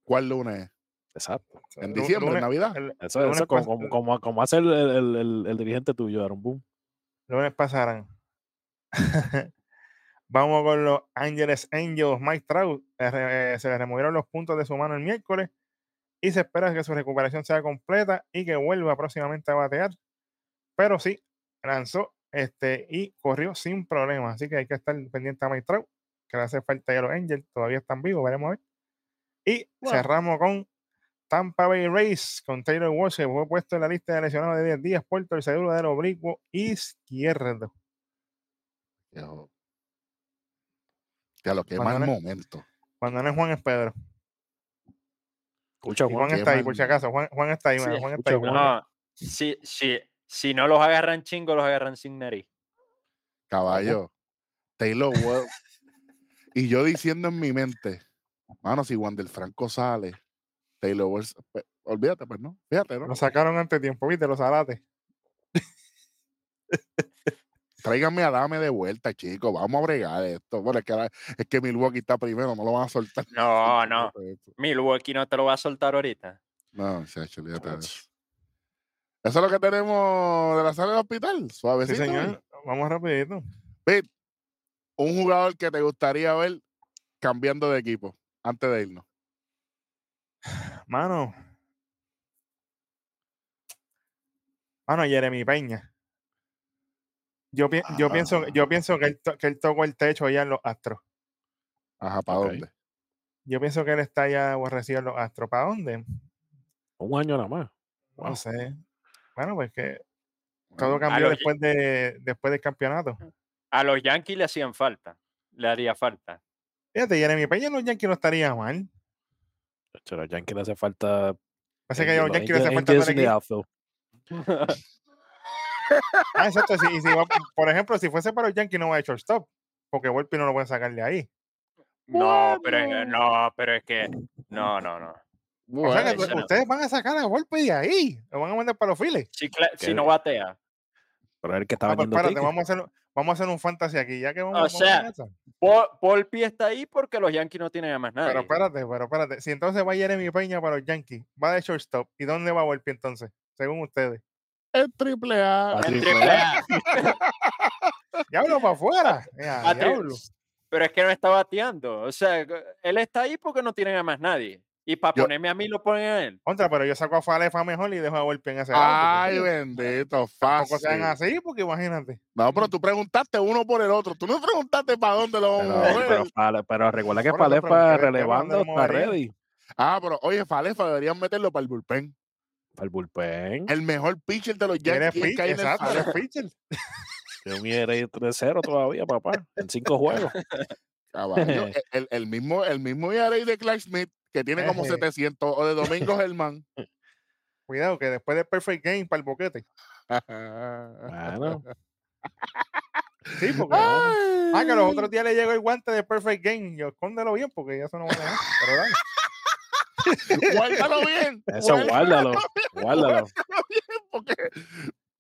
¿Cuál lunes? Exacto. En diciembre, en Navidad. el Eso, lunes eso como, hace el, el, el- el dirigente tuyo, Aaron Boone. lunes pasarán. *laughs* Vamos con los Ángeles Angels. Mike Trout eh, eh, se le removieron los puntos de su mano el miércoles y se espera que su recuperación sea completa y que vuelva próximamente a batear. Pero sí, lanzó este, y corrió sin problemas. Así que hay que estar pendiente a Mike Trout, que le hace falta ya a los Angels. Todavía están vivos, veremos a ver. Y Bueno. cerramos con Tampa Bay Rays, con Taylor Walsh, que fue puesto en la lista de lesionados de 10 días por torcedura del oblicuo izquierdo. Yo- Ya lo que mal momento. Cuando no es Juan, es Pedro. Escucha, Juan Juan. está ahí, por si acaso. Juan, Juan está ahí, Sí, Juan está ahí. Juan. No, si, si, si no los agarran chingo, los agarran sin nariz. Caballo. Taylor Wells. *laughs* y yo diciendo en mi mente, mano, si Wander Franco sale, Taylor Wells, pues, olvídate, pues no. Fíjate, ¿no? Lo sacaron antes de tiempo, ¿viste? Los alates. Tráiganme a Dame de vuelta, chicos. Vamos a bregar esto. Bueno, es que, ahora- es que Milwaukee está primero, no lo van a soltar. *laughs* No, no. Milwaukee no te lo va a soltar ahorita. No, chacho, olvídate de eso. Eso es lo que tenemos de la sala del hospital. Sí, Suavecito. hoy. señor. Vamos rapidito. Pete, un jugador que te gustaría ver cambiando de equipo antes de irnos. Mano. Mano, Jeremy Peña. Yo, pi- yo, pienso, Ah. yo pienso que él, to- que él tocó el techo allá en los Astros. Ajá, ¿para dónde? Yo pienso que él está ya aborrecido en los Astros. ¿Para dónde? Un año nada más. No sé. Bueno, pues que todo cambió los- después, de, después del campeonato. A los Yankees le hacían falta. Le haría falta. Fíjate, Jeremy Peña en los Yankees no estaría mal. Chacho, a los Yankees le hace falta. Parece que a los Yankees le hace falta equipo. outfield. Ah, exacto. si- si va- por ejemplo, si fuese para los Yankees, no va a shortstop. Porque Volpi no lo puede sacar de ahí. No, pero es, no, pero es que. No, no, no. O sea que Bueno, ese no. ustedes van a sacar a Volpi de ahí. Lo van a mandar para los files. Si, si no batea. Pero es el que está Ah, vendiendo espérate, vamos a, hacer, vamos a hacer un fantasy aquí. Ya que vamos, O vamos sea, con eso. Vol- Volpi está ahí porque los Yankees no tienen a más nadie. Pero espérate, pero espérate. Si entonces va Jeremy Peña para los Yankees, va de shortstop. ¿Y dónde va Volpi entonces? Según ustedes. el triple A. A En triple A. *laughs* Diablo para afuera. *laughs* A diablo. Pero es que no está bateando. O sea, él está ahí porque no tienen a más nadie. Y para Yo- ponerme a mí lo ponen a él. Contra, pero yo saco a Falefa mejor y dejo a Volpi en ese lado, Ay, porque, bendito, Tampoco sean fácil. así, porque imagínate. No, pero tú preguntaste uno por el otro. Tú no preguntaste para dónde lo vamos a mover. pero, pero recuerda que Bueno, Falefa pregunté, ¿qué- qué relevando está ready Ah, pero oye, Falefa deberían meterlo para el bullpen. para el bullpen. El mejor pitcher de los Yankees es *laughs* pitcher, Kyle exacto, eres pitcher. Tiene un ERA 3-0 todavía, papá. En cinco juegos. Caballo, *laughs* el, el- mismo, el mismo ERA de Clark Smith, que tiene como Eje. 700, o de Domingo *laughs* Germán. Cuidado, que después del perfect game para el boquete. *laughs* Bueno, Sí, porque. Ah, que los otros días le llegó el guante de perfect game. Yo escóndelo bien, porque ya eso no va a dejar. Pero dale. *laughs* Guárdalo bien. eso guárdalo. Guárdalo. bien, porque,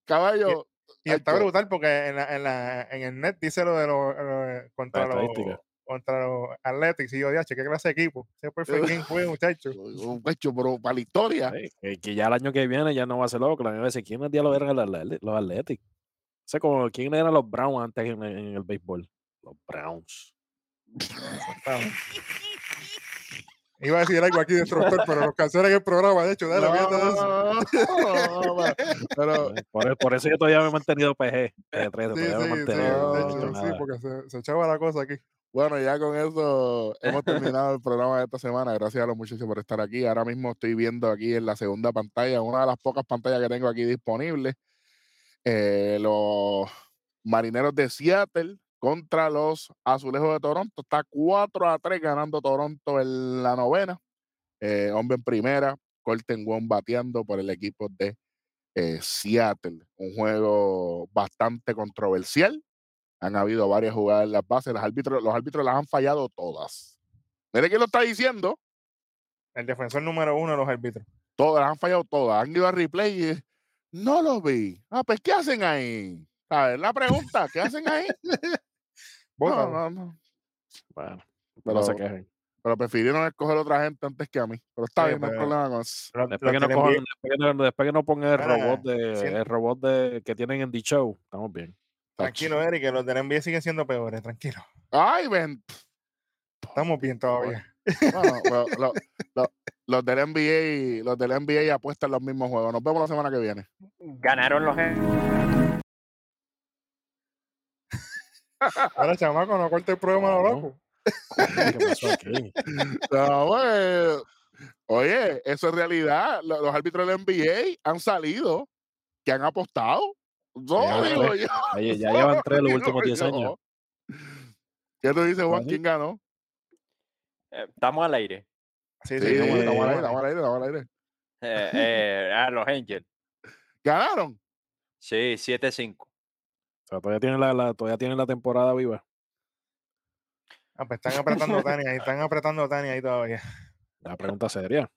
caballo, Y está brutal porque en, la, en, la, en el net dice lo de los. eh, contra los. Contra los Athletics. Y yo, "Diache, qué clase de equipo. Ese perfect game *laughs* fue, muchacho. Un pecho, pero para la historia. Sí, que, que ya el año que viene ya no va a ser loco. La veces quién el diablo eran los Athletics. O sea, como quién eran los Browns antes en, en el béisbol. Los Browns. Iba a decir algo aquí de pero los cancelan el programa. De hecho, dale, de eso. No, pero *laughs* Por, por eso yo todavía me he mantenido PG. PG-13, Sí, todavía me he sí, sí, mantenido. de no hecho, sí, nada. porque se, se echaba la cosa aquí. Bueno, ya con eso hemos terminado el programa de esta semana. Gracias a los muchachos por estar aquí. Ahora mismo estoy viendo aquí en la segunda pantalla, una de las pocas pantallas que tengo aquí disponibles, eh, los marineros de Seattle contra los azulejos de Toronto. Está 4 a 3 ganando Toronto en la novena. Eh, hombre en primera, Colton Wong bateando por el equipo de eh, Seattle. Un juego bastante controversial. Han habido varias jugadas en las bases. Los árbitros, los árbitros las han fallado todas. Mire quién lo está diciendo. El defensor número uno de los árbitros. Todas, las han fallado todas. Han ido a replay y no lo vi. Ah, pues ¿qué hacen ahí? ¿Sabes? La pregunta, ¿qué hacen ahí? No, no, no. Bueno, Pero, no se quejen. pero prefirieron escoger otra gente antes que a mí. Pero está Sí, bien, no hay pero- problema con eso. Después que, no que le cojan- envié- después, que no, después que no pongan el robot de siento- el robot de que tienen en The Show, estamos bien. Tranquilo, Eric, que los del NBA siguen siendo peores. Tranquilo. Ay, ven. Estamos bien todavía. Bueno, *laughs* bueno, lo- lo- los del NBA, los del NBA apuestan los mismos juegos. Nos vemos la semana que viene. Ganaron los Ahora, chamaco, no corte el programa No. loco. ¿Qué pasó aquí? No, pues, oye, eso es realidad. Lo- Los, árbitros del NBA han salido, que han apostado. No, Ya, digo yo. Ya, *laughs* ya llevan tres los últimos 10 yo. años. ¿Qué tú dices, Juan? ¿Quién ganó? Eh, estamos al aire. Sí, Sí, sí, estamos, sí, estamos al aire, sí. estamos al aire, estamos al aire. Eh, eh, a los Angels. ¿Ganaron? Sí, 7-5. O sea, todavía tienen la, la- todavía tienen la temporada viva. Ah, pues están apretando a Tani ahí, están apretando a Tani ahí todavía. La pregunta seria.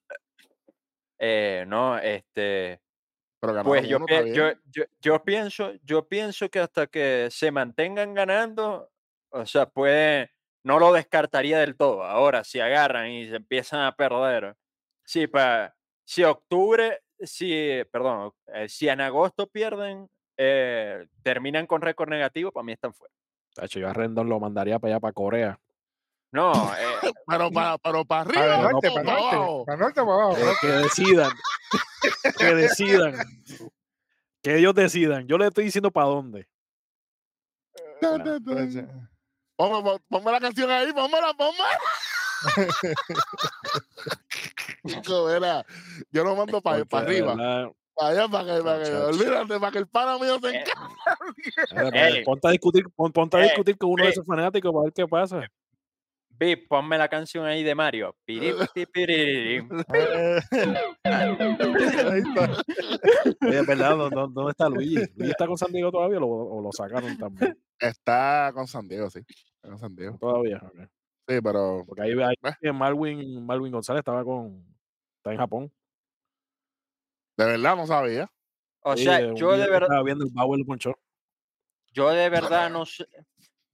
Eh, no, este. Pero ganaron Pues yo, uno, pi- yo, yo, yo pienso, yo pienso que hasta que se mantengan ganando, o sea, puede, no lo descartaría del todo. Ahora, si agarran y se empiezan a perder, sí, pa, si octubre, si, perdón, eh, si en agosto pierden, eh, terminan con récord negativo, para mí están fuera. Tacho, yo a Rendon lo mandaría para allá, para Corea. No, eh, Pero para, pero para Para arriba, norte, no, para el para norte, abajo. para norte, para abajo. Eh, que decidan. que decidan. Que ellos decidan. Yo le estoy diciendo para dónde. Ponme, pon- ponme la canción ahí, pónmela, pónmela. Chico, mira, yo lo mando para de arriba, para allá, para que, para olvídate, para que el pana mío se Eh, encargue. ponte a discutir, pon- ponte a Eh, discutir con uno de eh. esos fanáticos para ver qué pasa. Vip, ponme la canción ahí de Mario. Piripiti, *laughs* piririm. eh, *laughs* ahí está. Oye, verdad, ¿dó- dó- ¿dónde está Luigi? ¿Luigi está con San Diego todavía o lo, o lo sacaron también? Está con San Diego, sí. Está con San Diego. Todavía. ok. Sí, pero Porque ahí, ahí Eh. Marwin, Marwin González estaba con. Está en Japón. de verdad no sabía. O Sí, sea, yo de verdad, Estaba viendo el Bauer Poncho. yo de *laughs* verdad no sé,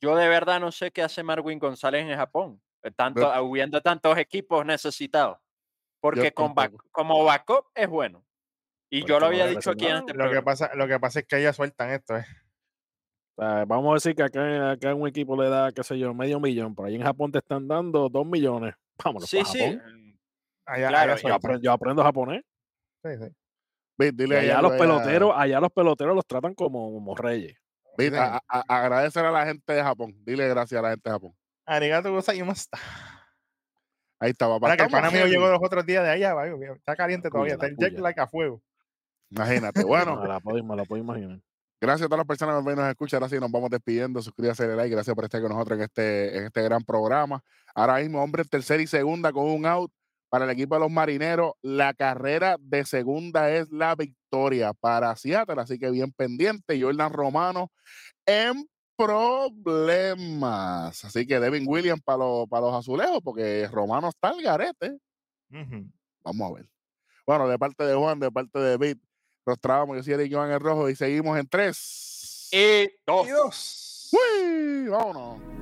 yo de verdad no sé qué hace Marwin González en Japón, eh, tanto, habiendo tantos equipos necesitados. Porque con back- tampoco. como backup es bueno. Y Pues yo lo había dicho aquí en este Lo que, pasa, lo que pasa es que ellas sueltan esto, eh. O sea, vamos a decir que acá, acá un equipo le da, qué sé yo, medio millón. Por ahí en Japón te están dando dos millones. *laughs* Vámonos Sí, para sí. Japón. Allá, Claro, allá yo aprendo, yo aprendo japonés. Sí, sí. Dile allá los peloteros, allá los peloteros los tratan como, como reyes. A- a- agradecer a la gente de Japón. Dile gracias a la gente de Japón. Arigato gozaimasu. Ahí está, papá. Para que el pana mío llegó los otros días de allá, vaya, está caliente La todavía, está el jet lag a fuego. Imagínate. *laughs* Bueno, Me la puedo, me la puedo imaginar. Gracias a todas las personas que nos ven y nos escuchan. Ahora sí nos vamos despidiendo. Suscríbase, dale like. Gracias por estar con nosotros en este, en este gran programa. Ahora mismo, hombre, en tercera y segunda con un out para el equipo de los marineros. La carrera de segunda es la victoria para Seattle. Así que bien pendiente. Jordan Romano en problemas. Así que Devin Williams para los, para los azulejos, porque Romano está al garete. Vamos a ver. Bueno, de parte de Juan, de parte de Bit, Rostrábamos, yo soy Eric Joan el Rojo y seguimos en tres. Y dos. Y dos. ¡Uy! Vámonos.